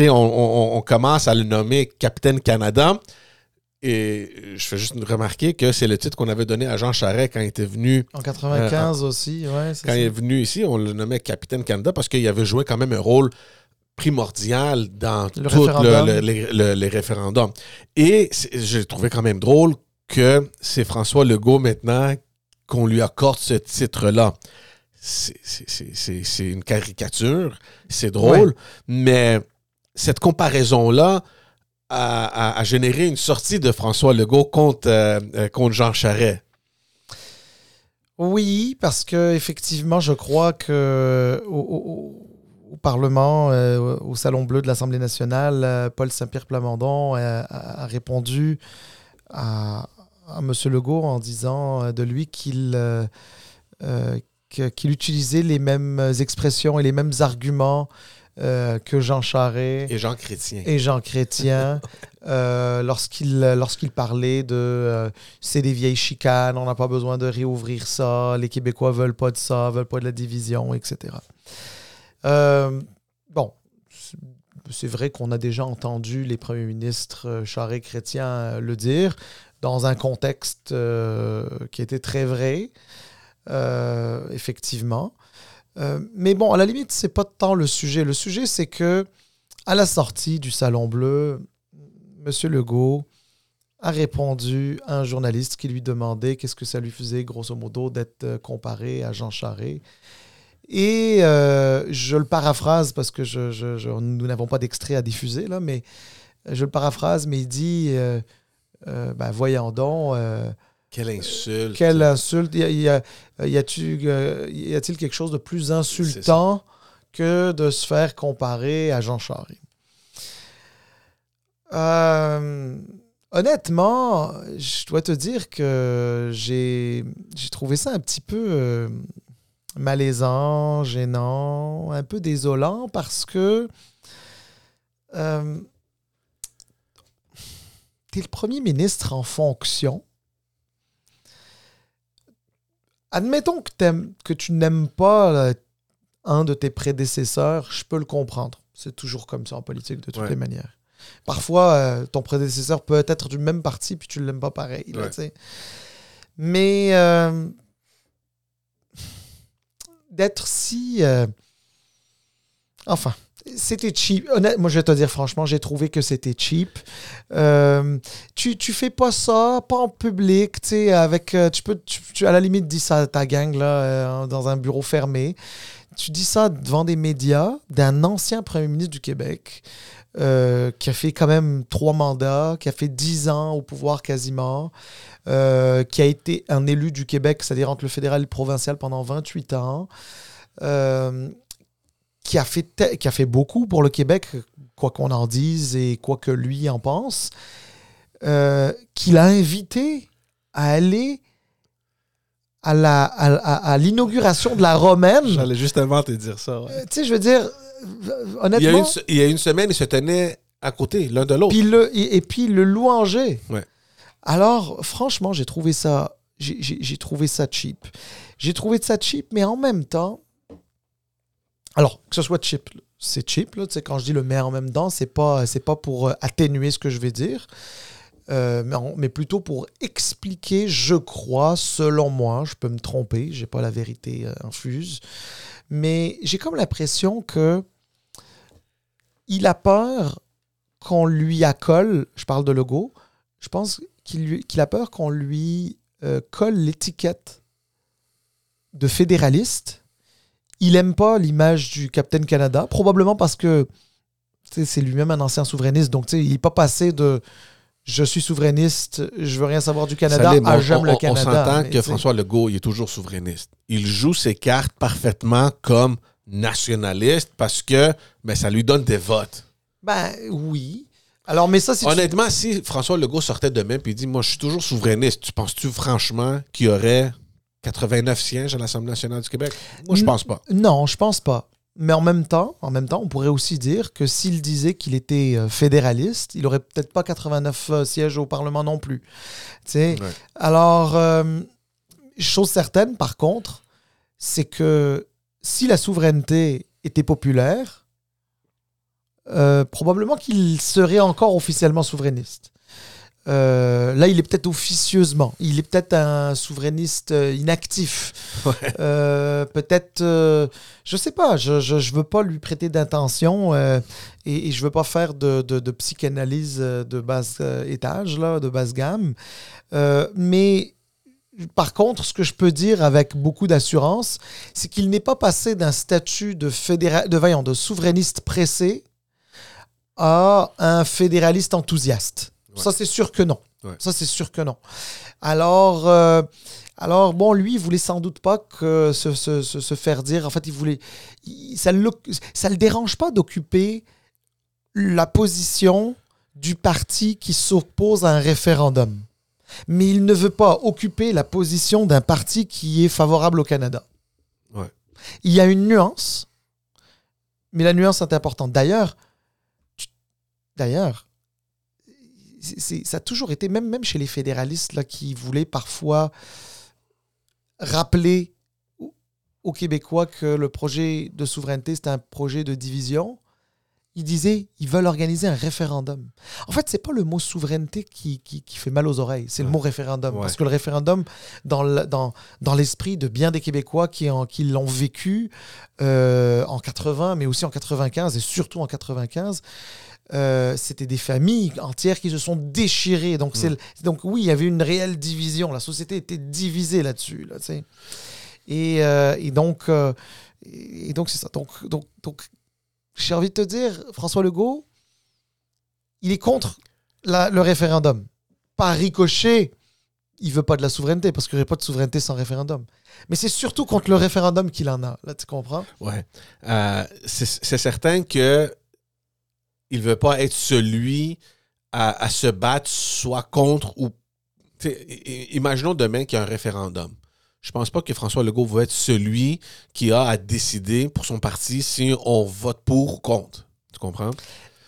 on, on- on commence à le nommer Capitaine Canada. Et je fais juste remarquer que c'est le titre qu'on avait donné à Jean Charest quand il était venu En 95 aussi, ouais. quand ça. il est venu ici, on le nommait Capitaine Canada parce qu'il avait joué quand même un rôle primordial dans Le tous référendum. les, le- les référendums. Et j'ai trouvé quand même drôle que c'est François Legault maintenant qu'on lui accorde ce titre-là. C'est- une caricature, c'est drôle, Ouais. mais cette comparaison-là a, généré une sortie de François Legault contre, euh, euh, contre Jean Charest. Oui, parce que effectivement, je crois que au, Parlement, euh, au Salon Bleu de l'Assemblée nationale, Paul Saint-Pierre Plamondon a, répondu à, à M. Legault en disant de lui qu'il utilisait les mêmes expressions et les mêmes arguments euh, que Jean Charest Et Jean Chrétien. et Jean Chrétien euh, lorsqu'il lorsqu'il parlait de euh, c'est des vieilles chicanes, on n'a pas besoin de réouvrir ça, les Québécois veulent pas de ça, veulent pas de la division, etc. Bon, c'est- vrai qu'on a déjà entendu les premiers ministres Charest Chrétien le dire dans un contexte qui était très vrai, effectivement. Euh, mais bon, à la limite, c'est pas tant le sujet. Le sujet, c'est que à la sortie du Salon Bleu, M. Legault a répondu à un journaliste qui lui demandait qu'est-ce que ça lui faisait, grosso modo, d'être euh, comparé à Jean Charest. Et euh, je le paraphrase parce que nous n'avons pas d'extrait à diffuser, là, mais je le paraphrase, mais il dit ben, Voyons donc. Quelle insulte. quelle insulte. Y a- y euh, y a-t-il quelque chose de plus insultant que de se faire comparer à Jean Charest? Euh, honnêtement, je dois te dire que j'ai, trouvé ça un petit peu euh, malaisant, gênant, un peu désolant parce que tu es le premier ministre en fonction admettons que, que tu n'aimes pas euh, un de tes prédécesseurs, je peux le comprendre. C'est toujours comme ça en politique, de toutes Ouais. les manières. Parfois, euh, ton prédécesseur peut être du même parti, puis tu ne l'aimes pas pareil. là, Ouais. Mais euh, d'être si... euh, Enfin, c'était cheap. Honnêtement, moi, je vais te dire franchement, j'ai trouvé que c'était cheap. Euh, tu, tu fais pas ça, pas en public, tu sais, avec. euh, tu peux, tu, à la limite, dis ça à ta gang, là, euh, dans un bureau fermé. Tu dis ça devant des médias d'un ancien premier ministre du Québec qui a fait quand même trois mandats, qui a fait dix ans au pouvoir quasiment, qui a été un élu du Québec, c'est-à-dire entre le fédéral et le provincial pendant 28 ans. Qui a, fait te- qui a fait beaucoup pour le Québec, quoi qu'on en dise et quoi que lui en pense, euh, qu'il a invité à aller à la- à- à- à l'inauguration de la romaine. J'allais justement te dire ça. ouais. Euh, tu sais, je veux dire, euh, Il, y a honnêtement, une, il y a une semaine, ils se tenaient à côté, l'un de l'autre. puis le, et, et puis le louanger. Ouais. Alors, franchement, j'ai trouvé ça, j'ai- j'ai j'ai trouvé ça cheap. J'ai trouvé ça cheap, mais en même temps, alors que ce soit cheap, c'est cheap. Là, quand je dis le mais en même temps, c'est pas, pas pour euh, atténuer ce que je vais dire. euh, mais, plutôt pour expliquer, je crois, selon moi, je peux me tromper, j'ai pas la vérité euh, infuse, mais j'ai comme l'impression que il a peur qu'on lui accole, je parle de logo, je pense qu'il a peur qu'on lui colle l'étiquette de fédéraliste. Il aime pas l'image du Captain Canada, probablement parce que c'est lui-même un ancien souverainiste, donc il n'est pas passé de je suis souverainiste, je veux rien savoir du Canada à on- j'aime on, le on Canada. s'entend mais que. François Legault, il est toujours souverainiste. Il joue ses cartes parfaitement comme nationaliste parce que ben, ça lui donne des votes. Ben oui. Alors, mais ça, c'est. Honnêtement, si François Legault sortait demain et dit Moi, je suis toujours souverainiste, tu penses-tu franchement qu'il y aurait 89 sièges à l'Assemblée nationale du Québec? Moi, je pense pas. Non, je pense pas. Mais en même temps, en même temps, on pourrait aussi dire que s'il disait qu'il était euh, fédéraliste, il aurait peut-être pas 89 euh, sièges au Parlement non plus. Ouais. Alors, euh, chose certaine, par contre, c'est que si la souveraineté était populaire, euh, probablement qu'il serait encore officiellement souverainiste. Euh, là, il est peut-être officieusement. Il est peut-être un souverainiste euh, inactif. Ouais. Euh, peut-être, euh, je sais pas. Je, je, je, veux pas lui prêter d'intention et, et, je veux pas faire de, de, de psychanalyse de bas étage, là, de basse gamme. mais par contre, ce que je peux dire avec beaucoup d'assurance, c'est qu'il n'est pas passé d'un statut de, fédéra... de, voyons, de souverainiste pressé à un fédéraliste enthousiaste. Ouais. Ça, c'est sûr que non. Ouais. Ça, c'est sûr que non. Alors, euh, alors, bon, lui, il voulait sans doute pas que se, se, se faire dire. En fait, il voulait. Il, ça ne le, ça le dérange pas d'occuper la position du parti qui s'oppose à un référendum. Mais il ne veut pas occuper la position d'un parti qui est favorable au Canada. Ouais. Il y a une nuance, mais la nuance est importante. D'ailleurs, d'ailleurs, ça a toujours été, même, même chez les fédéralistes là, qui voulaient parfois rappeler aux Québécois que le projet de souveraineté, c'est un projet de division, ils disaient ils veulent organiser un référendum. En fait, c'est pas le mot souveraineté qui, qui, qui fait mal aux oreilles, c'est ouais. le mot référendum. Ouais. Parce que le référendum, dans l'esprit dans, dans de bien des Québécois qui, en, qui l'ont vécu euh, en 80, mais aussi en 95 et surtout en 95, euh, c'était des familles entières qui se sont déchirées. Donc, mmh. donc oui, il y avait une réelle division. La société était divisée là-dessus. Là, et, euh, et, donc, euh, et donc c'est ça. Donc, donc, donc j'ai envie de te dire, François Legault, il est contre la, le référendum. Par ricochet, il veut pas de la souveraineté parce qu'il n'y aurait pas de souveraineté sans référendum. Mais c'est surtout contre le référendum qu'il en a. Là, tu comprends? Ouais. Euh, c'est certain que il veut pas être celui à, à se battre soit contre ou. Imaginons demain qu'il y a un référendum. Je pense pas que François Legault va être celui qui a à décider pour son parti si on vote pour ou contre. Tu comprends?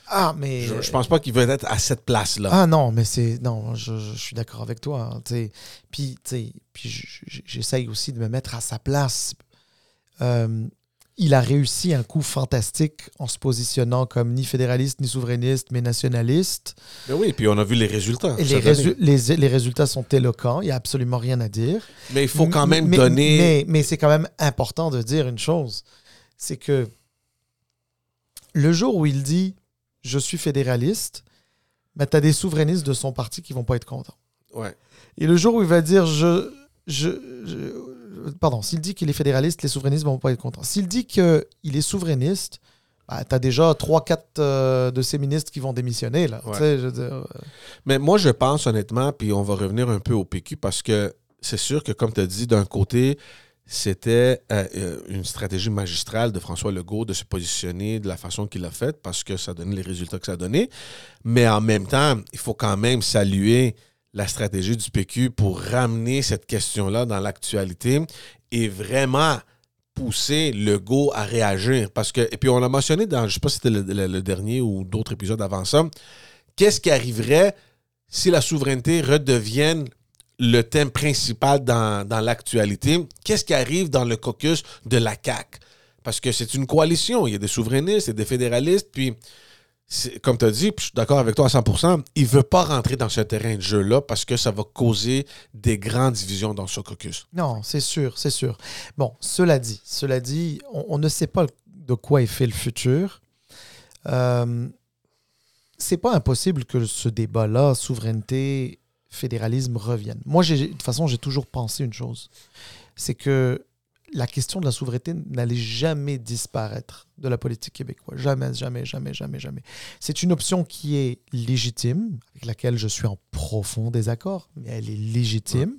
Ah, mais. Je, je pense pas qu'il va être à cette place-là. Ah non, mais c'est. Non, je, je, suis d'accord avec toi. Hein, puis, puis j'essaye aussi de me mettre à sa place. Euh, il a réussi un coup fantastique en se positionnant comme ni fédéraliste, ni souverainiste, mais nationaliste. Mais oui, puis on a vu les résultats. Les, résu les, les, résultats sont éloquents, il n'y a absolument rien à dire. Mais il faut quand même mais, donner... Mais, mais c'est quand même important de dire une chose, c'est que le jour où il dit « je suis fédéraliste ben, », tu as des souverainistes de son parti qui vont pas être contents. Ouais. Et le jour où il va dire je, je, je pardon, s'il dit qu'il est fédéraliste, les souverainistes ne vont pas être contents. S'il dit qu'il est souverainiste, bah, tu as déjà 3-4 euh, de ces ministres qui vont démissionner. Là, ouais. je dire, euh... Mais moi, je pense honnêtement, puis on va revenir un peu au PQ, parce que c'est sûr que, comme tu as dit, d'un côté, c'était euh, une stratégie magistrale de François Legault de se positionner de la façon qu'il a faite, parce que ça donnait les résultats que ça a donné. Mais en même temps, il faut quand même saluer la stratégie du PQ pour ramener cette question-là dans l'actualité et vraiment pousser le go à réagir. Parce que, et puis on l'a mentionné dans, je ne sais pas si c'était le, dernier ou d'autres épisodes avant ça, qu'est-ce qui arriverait si la souveraineté redevienne le thème principal dans, dans l'actualité? Qu'est-ce qui arrive dans le caucus de la CAQ? Parce que c'est une coalition, il y a des souverainistes et des fédéralistes, puis comme tu as dit, je suis d'accord avec toi à 100%, il ne veut pas rentrer dans ce terrain de jeu-là parce que ça va causer des grandes divisions dans ce caucus. Non, c'est sûr, c'est sûr. Bon, cela dit, cela dit, on, ne sait pas de quoi est fait le futur. Euh, c'est pas impossible que ce débat-là, souveraineté, fédéralisme, revienne. Moi, de toute façon, j'ai toujours pensé une chose. C'est que la question de la souveraineté n'allait jamais disparaître de la politique québécoise. Jamais, jamais, jamais, jamais, jamais. C'est une option qui est légitime, avec laquelle je suis en profond désaccord, mais elle est légitime.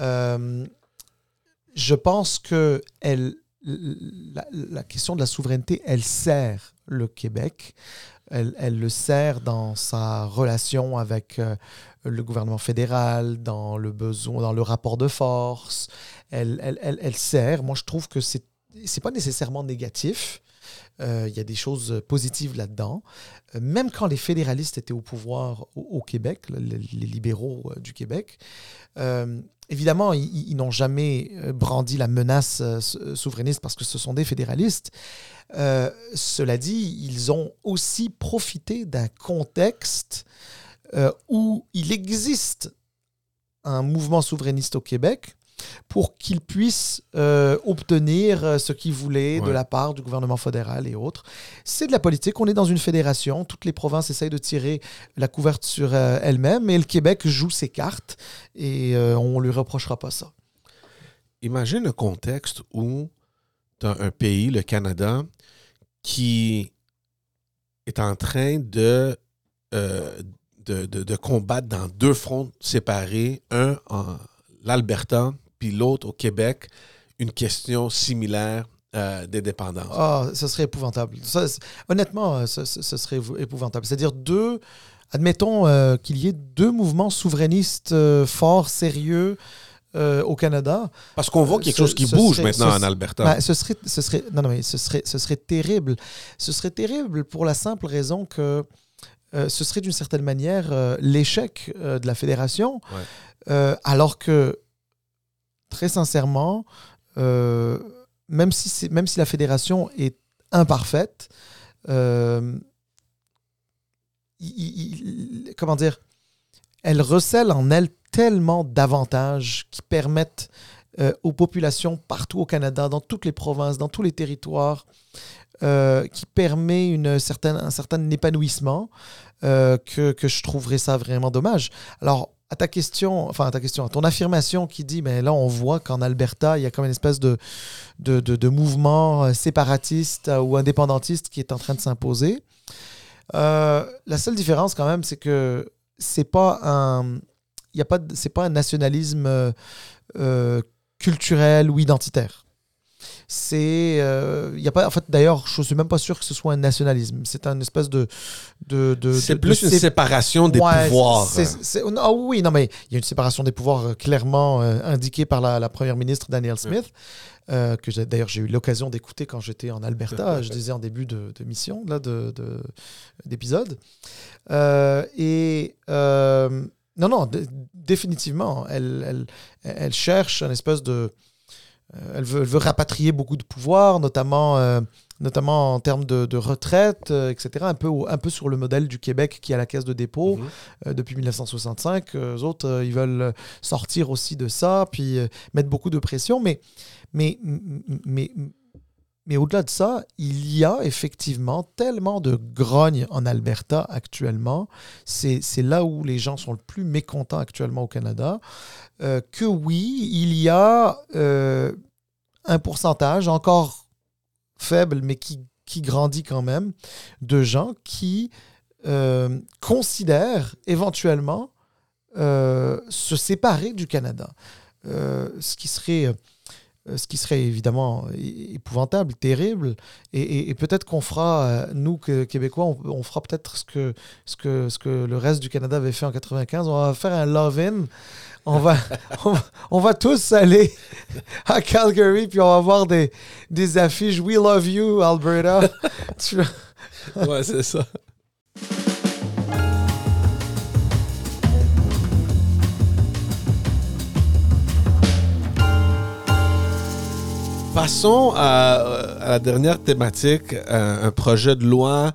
Euh, je pense que elle, la, la, question de la souveraineté, elle sert le Québec. Elle, le sert dans sa relation avec euh, le gouvernement fédéral, dans le besoin, dans le rapport de force. Elle, elle, elle, elle sert. Moi, je trouve que c'est c'est pas nécessairement négatif. Euh, il y a des choses positives là-dedans. Euh, même quand les fédéralistes étaient au pouvoir au, Québec, les, libéraux du Québec, évidemment, ils, n'ont jamais brandi la menace souverainiste parce que ce sont des fédéralistes. cela dit, ils ont aussi profité d'un contexte où il existe un mouvement souverainiste au Québec pour qu'ils puissent euh, obtenir euh, ce qu'ils voulaient de la part du gouvernement fédéral et autres. C'est de la politique. On est dans une fédération. Toutes les provinces essayent de tirer la couverture euh, elles-mêmes et le Québec joue ses cartes et on ne lui reprochera pas ça. Imagine un contexte où tu as un pays, le Canada, qui est en train de, de, de combattre dans deux fronts séparés, un en l'Alberta puis l'autre au Québec, une question similaire euh, d'indépendance. Ah, ce serait épouvantable. honnêtement, euh, ce, serait épouvantable. C'est-à-dire deux, admettons euh, qu'il y ait deux mouvements souverainistes forts, sérieux. au Canada. Parce qu'on voit quelque chose qui bouge maintenant en Alberta. Ben, ce serait, ce serait, non, non, mais ce serait, ce serait terrible. Ce serait terrible pour la simple raison que ce serait d'une certaine manière l'échec de la fédération, alors que très sincèrement, euh, même, si même si la fédération est imparfaite, euh, comment dire, elle recèle en elle tellement d'avantages qui permettent euh, aux populations partout au Canada, dans toutes les provinces, dans tous les territoires, qui permet une certaine, un certain épanouissement, que, que, je trouverais ça vraiment dommage. Alors, à ta question, enfin à ta question, à ton affirmation qui dit, mais là on voit qu'en Alberta, il y a comme une espèce de, de, de, mouvement euh, séparatiste euh, ou indépendantiste qui est en train de s'imposer. Euh, la seule différence quand même, c'est que c'est pas un, il y a pas, c'est pas un nationalisme culturel ou identitaire c'est euh, il y a pas en fait d'ailleurs je suis même pas sûr que ce soit un nationalisme. C'est un espèce de de, de c'est plus une séparation des pouvoirs. ah oui non mais il y a une séparation des pouvoirs euh, clairement euh, indiquée par la, première ministre Danielle Smith que d'ailleurs j'ai eu l'occasion d'écouter quand j'étais en Alberta je disais en début de, mission là de d'épisode. Et non non définitivement elle, elle, elle cherche un espèce de euh, elle, veut, veut, rapatrier beaucoup de pouvoir, notamment, euh, notamment en termes de, retraite, euh, etc. Un peu, un peu sur le modèle du Québec qui a la caisse de dépôt mhm. depuis 1965. Eux autres, ils veulent sortir aussi de ça, puis mettre beaucoup de pression. Mais, mais, mais, mais au-delà de ça, il y a effectivement tellement de grogne en Alberta actuellement. C'est là où les gens sont le plus mécontents actuellement au Canada. Euh, que oui, il y a euh, un pourcentage encore faible, mais qui, qui, grandit quand même, de gens qui euh, considèrent éventuellement se séparer du Canada. ce qui serait ce qui serait évidemment épouvantable, terrible. Et, peut-être qu'on fera, euh, nous, Québécois, on, fera peut-être ce que, ce, que, ce que le reste du Canada avait fait en 95. On va faire un love-in. On va, on, tous aller à Calgary, puis on va voir des, des affiches We love you, Alberta. ouais, c'est ça. Passons à, la dernière thématique, euh, un projet de loi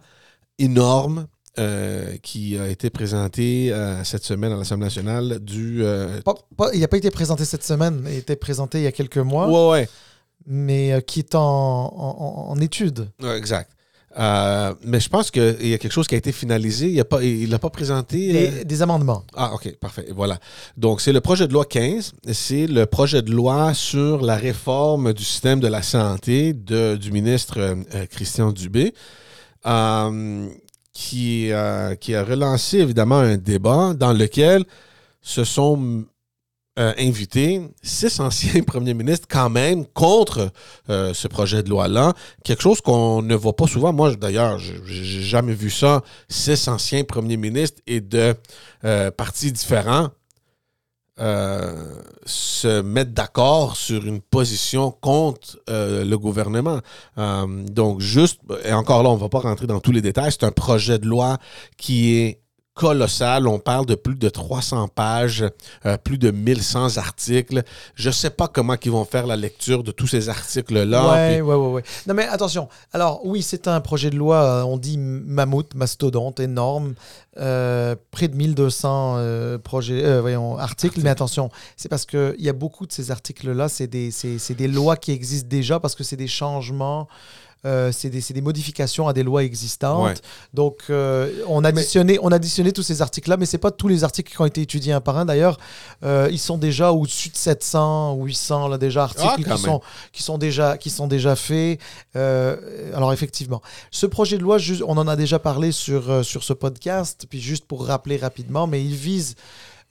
énorme euh, qui a été présenté euh, cette semaine à l'Assemblée nationale du... il n'a pas été présenté cette semaine, il a été présenté il y a quelques mois. Ouais, ouais. Mais qui est en, en étude. exact. Euh, mais je pense qu'il y a quelque chose qui a été finalisé. Il n'a pas, présenté. Euh, des, amendements. Ah, OK, parfait. Voilà. Donc, c'est le projet de loi 15. C'est le projet de loi sur la réforme du système de la santé de, du ministre euh, Christian Dubé. qui, qui a relancé évidemment un débat dans lequel se sont euh, invité six anciens premiers ministres quand même contre euh, ce projet de loi-là. Quelque chose qu'on ne voit pas souvent. Moi, d'ailleurs, j'ai jamais vu ça. Six anciens premiers ministres et de euh, partis différents euh, se mettre d'accord sur une position contre le gouvernement. Donc, juste, et encore là, on ne va pas rentrer dans tous les détails, c'est un projet de loi qui est colossal. On parle de plus de 300 pages, euh, plus de 1100 articles. Je sais pas comment ils vont faire la lecture de tous ces articles-là. Ouais, ouais, ouais. Non, mais attention. Alors, oui, c'est un projet de loi, euh, on dit mammouth, mastodonte, énorme. Euh, près de 1200 euh, projets, voyons, articles. Mais attention, c'est parce qu'il y a beaucoup de ces articles-là, c'est des, c'est- c'est des lois qui existent déjà parce que c'est des changements. Euh, c'est des, des modifications à des lois existantes. Ouais. Donc, euh, on, a additionné, on a additionné tous ces articles-là, mais ce n'est pas tous les articles qui ont été étudiés un par un. D'ailleurs, euh, ils sont déjà au-dessus de 700 ou 800 là, déjà articles Ah, quand qui, même. sont, qui, sont déjà, qui sont déjà faits. Alors, effectivement, ce projet de loi, on en a déjà parlé sur, sur ce podcast, puis juste pour rappeler rapidement, mais il vise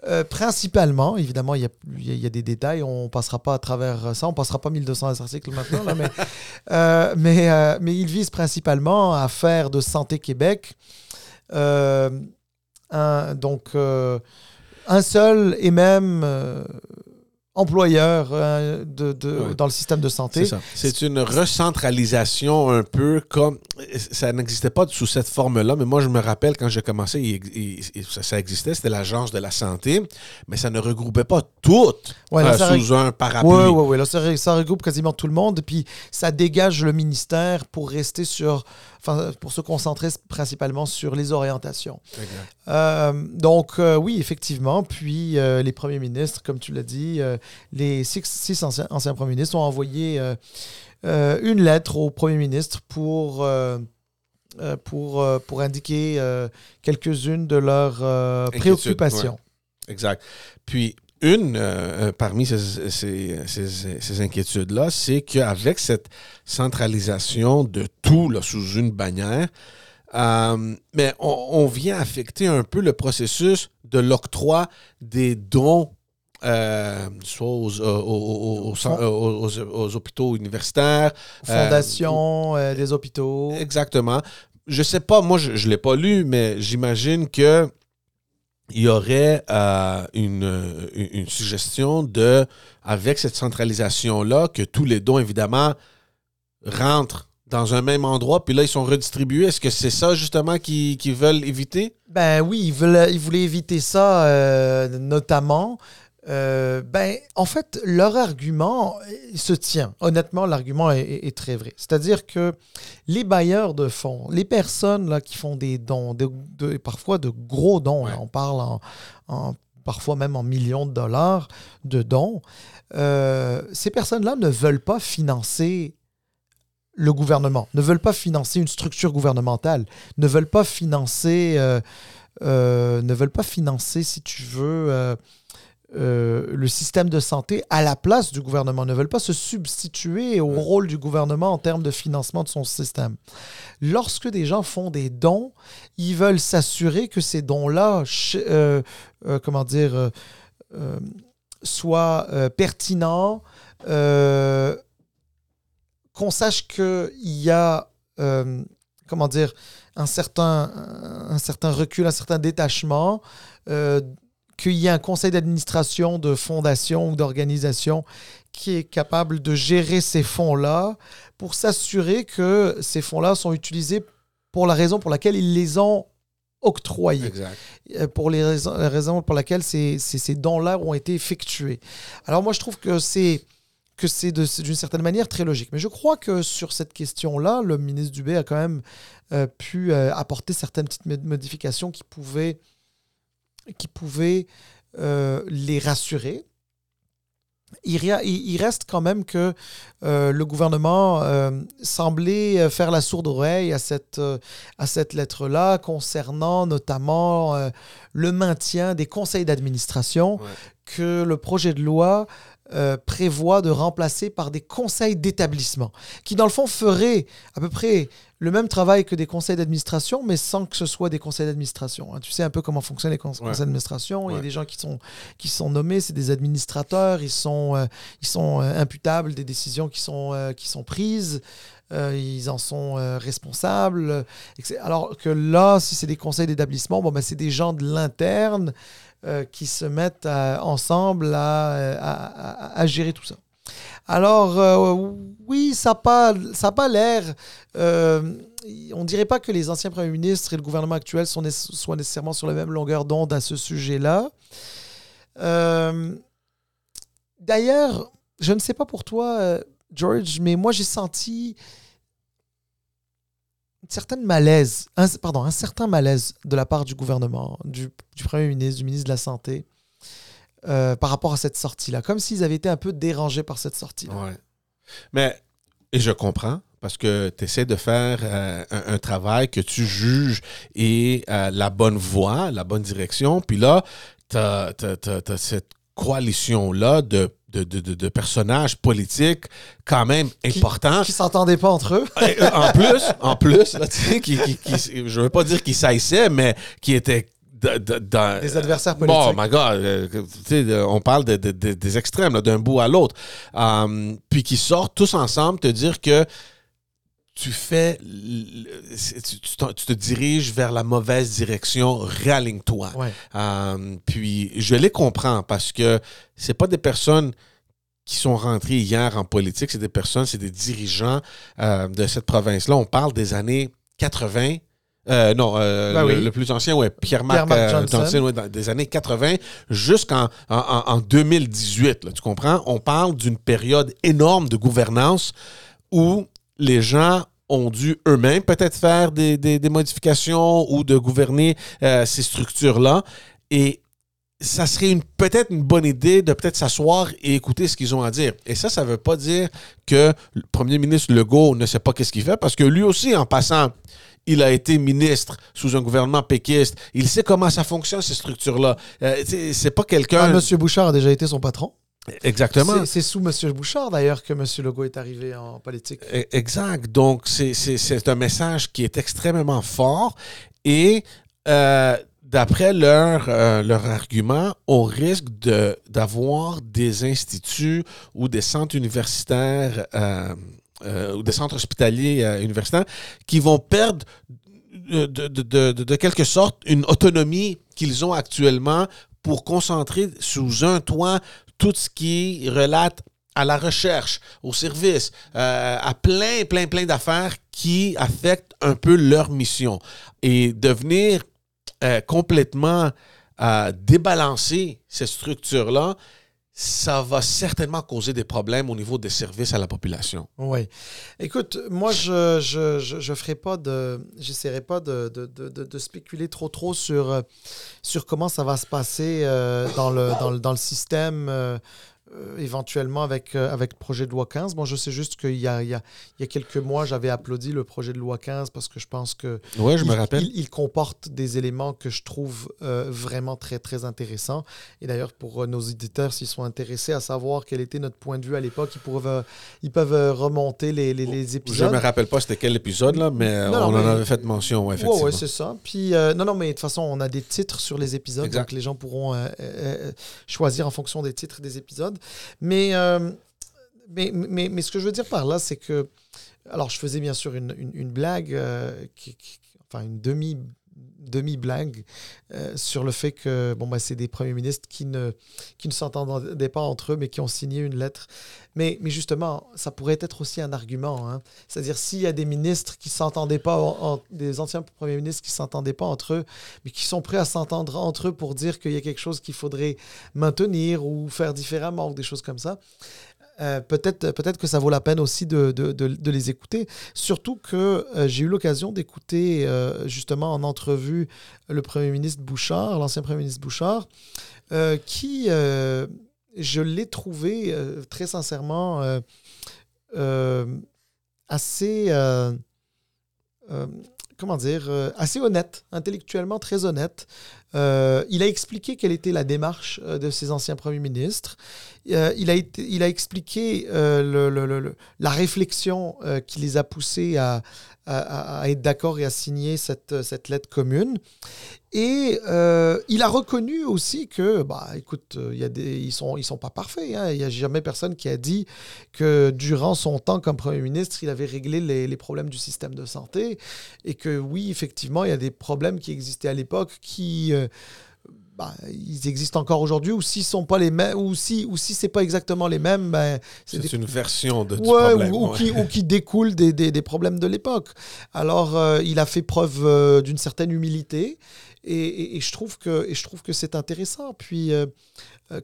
euh, principalement, évidemment, il y, a, y y des détails, on passera pas à travers ça, on passera pas 1200 articles maintenant, là, mais, euh, mais, euh, mais il vise principalement à faire de Santé Québec un, donc, un seul et même employeur euh, de, de- Ouais. dans le système de santé. C'est une recentralisation un peu comme. Ça n'existait pas sous cette forme-là, mais moi, je me rappelle quand j'ai commencé, il- il- il- ça, ça existait, c'était l'Agence de la santé, mais ça ne regroupait pas toutes Ouais, là, euh, sous un parapluie. Oui, oui, oui. Là, ça, regroupe quasiment tout le monde. Puis, ça dégage le ministère pour rester sur. Enfin, pour se concentrer principalement sur les orientations. Euh, donc, euh, oui, effectivement. Puis, euh, les premiers ministres, comme tu l'as dit, les six, six anciens, anciens premiers ministres ont envoyé une lettre au premier ministre pour. pour, pour indiquer quelques-unes de leurs préoccupations. Exact. Puis, une euh, euh, parmi ces, ces- ces- ces inquiétudes-là, c'est qu'avec cette centralisation de tout là, sous une bannière, euh, mais on, on vient affecter un peu le processus de l'octroi des dons. euh, soit aux, aux- aux- aux- aux- aux- aux hôpitaux universitaires. Fondation euh, des hôpitaux. Exactement. Je sais pas, moi je ne l'ai pas lu, mais j'imagine que il y aurait euh, une, une- suggestion de, avec cette centralisation-là, que tous les dons, évidemment, rentrent dans un même endroit, puis là, ils sont redistribués. Est-ce que c'est ça, justement, qu'ils qu'ils veulent éviter? Ben oui, ils, veulent, ils voulaient éviter ça, euh, notamment. Euh, ben, en fait, leur argument euh, se tient. Honnêtement, l'argument est, est- est très vrai. C'est-à-dire que les bailleurs de fonds, les personnes là, qui font des dons, de, de- parfois de gros dons, là, Ouais. on parle en, en- parfois même en millions de dollars de dons, euh, ces personnes-là ne veulent pas financer le gouvernement, ne veulent pas financer une structure gouvernementale, ne veulent pas financer, euh, ne veulent pas financer, si tu veux, euh, le système de santé à la place du gouvernement, ne veulent pas se substituer au rôle du gouvernement en termes de financement de son système. Lorsque des gens font des dons, ils veulent s'assurer que ces dons-là, euh, euh, comment dire, soient pertinents, qu'on sache qu'il y a, comment dire, un certain, un certain recul, un certain détachement, euh, qu'il y ait un conseil d'administration de fondation ou d'organisation qui est capable de gérer ces fonds-là pour s'assurer que ces fonds-là sont utilisés pour la raison pour laquelle ils les ont octroyés Exact. euh, pour les raisons, les raisons pour lesquelles ces, ces, ces dons-là ont été effectués. Alors moi, je trouve que c'est que c'est d'une certaine manière très logique. Mais je crois que sur cette question-là, le ministre Dubé a quand même euh, pu euh, apporter certaines petites mod- modifications qui pouvaient, qui pouvaient euh, les rassurer. Il, reste quand même que euh, le gouvernement euh, semblait faire la sourde oreille à cette, à cette lettre-là concernant notamment le maintien des conseils d'administration Ouais. que le projet de loi euh, prévoit de remplacer par des conseils d'établissement, qui dans le fond feraient à peu près le même travail que des conseils d'administration, mais sans que ce soit des conseils d'administration. hein. Tu sais un peu comment fonctionnent les cons- conseils Ouais. d'administration. Il y a des gens qui sont, qui sont nommés, c'est des administrateurs, ils sont, euh, ils sont euh, imputables des décisions qui sont, euh, qui sont prises. ils en sont responsables. Alors que là, si c'est des conseils d'établissement, bon, ben, c'est des gens de l'interne qui se mettent ensemble à, à, gérer tout ça. Alors, oui, ça n'a pas, pas l'air. on dirait pas que les anciens premiers ministres et le gouvernement actuel sont soient nécessairement sur la même longueur d'onde à ce sujet-là. D'ailleurs, je ne sais pas pour toi, George, mais moi j'ai senti certaine malaise, pardon, un certain malaise de la part du gouvernement, du, Premier ministre, du ministre de la Santé, euh, par rapport à cette sortie-là, comme s'ils avaient été un peu dérangés par cette sortie-là. Mais, et je comprends, parce que tu essaies de faire euh, un, travail que tu juges et euh, la bonne voie, la bonne direction, puis là, tu as, cette coalition-là de de, personnages politiques quand même importants. Qui, ne s'entendaient pas entre eux. Euh, en plus, en plus, là, qui, qui, je veux pas dire qu'ils saissaient, mais qui étaient dans, des adversaires politiques. Oh my God, euh, on parle des extrêmes, d'un bout à l'autre. Um, puis qui sortent tous ensemble te dire que tu fais, tu, te diriges vers la mauvaise direction, réaligne-toi. Euh, puis je les comprends parce que c'est pas des personnes qui sont rentrées hier en politique, c'est des personnes, c'est des dirigeants euh, de cette province-là. On parle des années 80. Euh, non, ben le, plus ancien, ouais, Pierre-Marc Johnson, des années 80 jusqu'en en, 2018. tu comprends? On parle d'une période énorme de gouvernance où les gens ont dû eux-mêmes peut-être faire des, modifications ou de gouverner euh, ces structures-là. Et ça serait peut-être une bonne idée de peut-être s'asseoir et écouter ce qu'ils ont à dire. Et ça, ça ne veut pas dire que le premier ministre Legault ne sait pas qu'est-ce qu'il fait, parce que lui aussi, en passant, il a été ministre sous un gouvernement péquiste. Il sait comment ça fonctionne, ces structures-là. Euh, c'est pas quelqu'un... Ah, Monsieur Bouchard a déjà été son patron. Exactement. C'est sous M. Bouchard, d'ailleurs, que M. Legault est arrivé en politique. E, exact. Donc, c'est un message qui est extrêmement fort et euh, d'après leur, euh, leur argument, on risque d'avoir des instituts ou des centres universitaires euh, ou des centres hospitaliers universitaires qui vont perdre de, de, de, de, quelque sorte une autonomie qu'ils ont actuellement pour concentrer sous un toit tout ce qui relate à la recherche, au service, euh, à plein, plein, plein d'affaires qui affectent un peu leur mission. Et devenir euh, complètement euh, débalancer ces structures-là, ça va certainement causer des problèmes au niveau des services à la population. Oui. Écoute, moi, je je, je, ferai pas de... J'essaierai pas de, de, de, spéculer trop trop sur, sur comment ça va se passer dans, le, dans, le, dans le système euh, éventuellement avec, euh, avec le projet de loi 15. Bon, je sais juste qu'il y a, il y, a, il y a quelques mois, j'avais applaudi le projet de loi 15 parce que je pense que ouais, je il, me rappelle. Il, comporte des éléments que je trouve euh, vraiment très, très intéressants. Et d'ailleurs, pour nos éditeurs, s'ils sont intéressés à savoir quel était notre point de vue à l'époque, ils, peuvent, ils peuvent remonter les, les, les, épisodes. Je me rappelle pas c'était quel épisode, là, mais on en avait fait mention, ouais, effectivement. Oui, ouais, c'est ça. Puis, non, non, mais de toute façon, on a des titres sur les épisodes, donc les gens pourront choisir en fonction des titres des épisodes. Mais, euh, mais, ce que je veux dire par là, c'est que. Alors, je faisais bien sûr une, blague, euh, qui, enfin, une demi demi-blague euh, sur le fait que bon, bah, c'est des premiers ministres qui ne, qui ne s'entendaient pas entre eux, mais qui ont signé une lettre. Mais, mais justement, ça pourrait être aussi un argument. Hein. C'est-à-dire, s'il y a des ministres qui s'entendaient pas, des anciens premiers ministres qui s'entendaient pas entre eux, mais qui sont prêts à s'entendre entre eux pour dire qu'il y a quelque chose qu'il faudrait maintenir ou faire différemment ou des choses comme ça, euh, peut-être peut que ça vaut la peine aussi de, les écouter. Surtout que euh, j'ai eu l'occasion d'écouter euh, justement en entrevue le Premier ministre Bouchard, l'ancien Premier ministre Bouchard, qui, je l'ai trouvé très sincèrement assez comment dire, assez honnête, intellectuellement très honnête. il a expliqué quelle était la démarche de ses anciens premiers ministres. Euh, il, a il a expliqué euh, la réflexion euh, qui les a poussés à, à, être d'accord et à signer cette, cette lettre commune. Et il a reconnu aussi que, bah, écoute, y a des, ils ne sont, ils sont pas parfaits. Hein. Il n'y a jamais personne qui a dit que durant son temps comme Premier ministre, il avait réglé les, les, problèmes du système de santé. Et que oui, effectivement, il y a des problèmes qui existaient à l'époque qui bah, ils existent encore aujourd'hui, ou s'ils sont pas les mêmes, ou si, ou si c'est pas exactement les mêmes, ben, C'est des- une version de, du Ouais, problème. ou, ou ouais. qui, ou qui découlent des, des- des problèmes de l'époque. Alors, euh, il a fait preuve euh, d'une certaine humilité, et, et- et je trouve que, et je trouve que c'est intéressant. Puis, euh,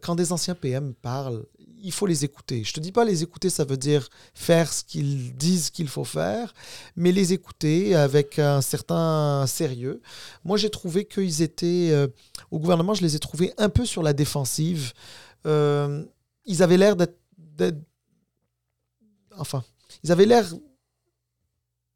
quand des anciens PM parlent, il faut les écouter. Je te dis pas les écouter, ça veut dire faire ce qu'ils disent qu'il faut faire, mais les écouter avec un certain sérieux. Moi, j'ai trouvé qu'ils étaient, euh, au gouvernement, je les ai trouvés un peu sur la défensive. Euh, ils avaient l'air d'être enfin, ils avaient l'air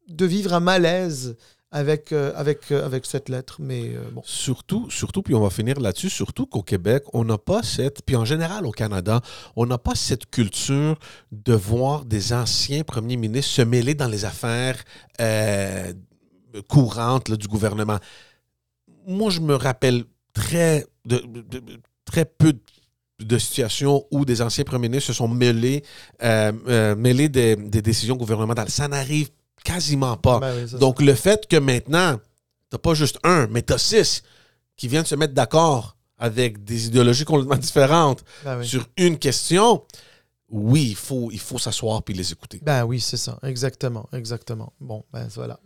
de vivre un malaise avec, euh, avec, euh, avec cette lettre, mais euh. Surtout, surtout, puis on va finir là-dessus, surtout qu'au Québec, on n'a pas cette, puis en général au Canada, on n'a pas cette culture de voir des anciens premiers ministres se mêler dans les affaires courantes du gouvernement. Moi, je me rappelle très, de, très peu de situations où des anciens premiers ministres se sont mêlés, mêlés des, des décisions gouvernementales. Ça n'arrive quasiment pas. Ben oui, Donc, le fait que maintenant, t'as pas juste un, mais t'as six qui viennent se mettre d'accord avec des idéologies complètement différentes Ben oui. sur une question, oui, il faut, il faut s'asseoir puis les écouter. Ben oui, c'est ça. Exactement. Exactement. Bon, ben voilà.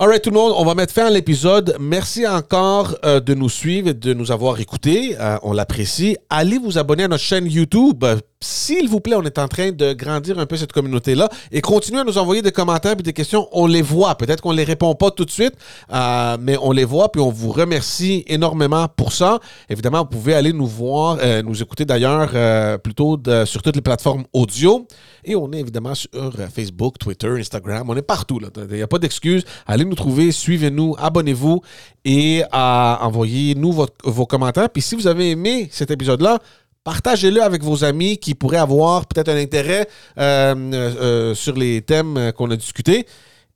All right, tout le monde, on va mettre fin à l'épisode. Merci encore euh, de nous suivre et de nous avoir écoutés. Euh, on l'apprécie. Allez vous abonner à notre chaîne YouTube. S'il vous plaît, on est en train de grandir un peu cette communauté-là et continuez à nous envoyer des commentaires et des questions. On les voit. Peut-être qu'on ne les répond pas tout de suite, euh, mais on les voit puis on vous remercie énormément pour ça. Évidemment, vous pouvez aller nous voir, euh, nous écouter d'ailleurs euh, plutôt sur toutes les plateformes audio. Et on est évidemment sur Facebook, Twitter, Instagram. On est partout. Il n'y a pas d'excuses. Allez nous trouver, suivez-nous, abonnez-vous et envoyez-nous vos commentaires. Puis si vous avez aimé cet épisode-là, partagez-le avec vos amis qui pourraient avoir peut-être un intérêt euh, euh, euh, sur les thèmes qu'on a discutés.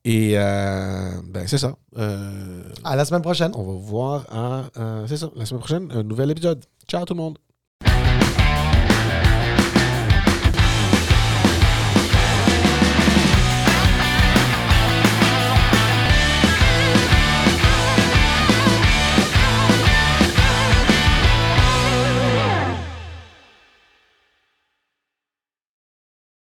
Et ben, c'est ça. À la semaine prochaine. on va vous voir à, c'est ça, la semaine prochaine, un nouvel épisode. Ciao tout le monde.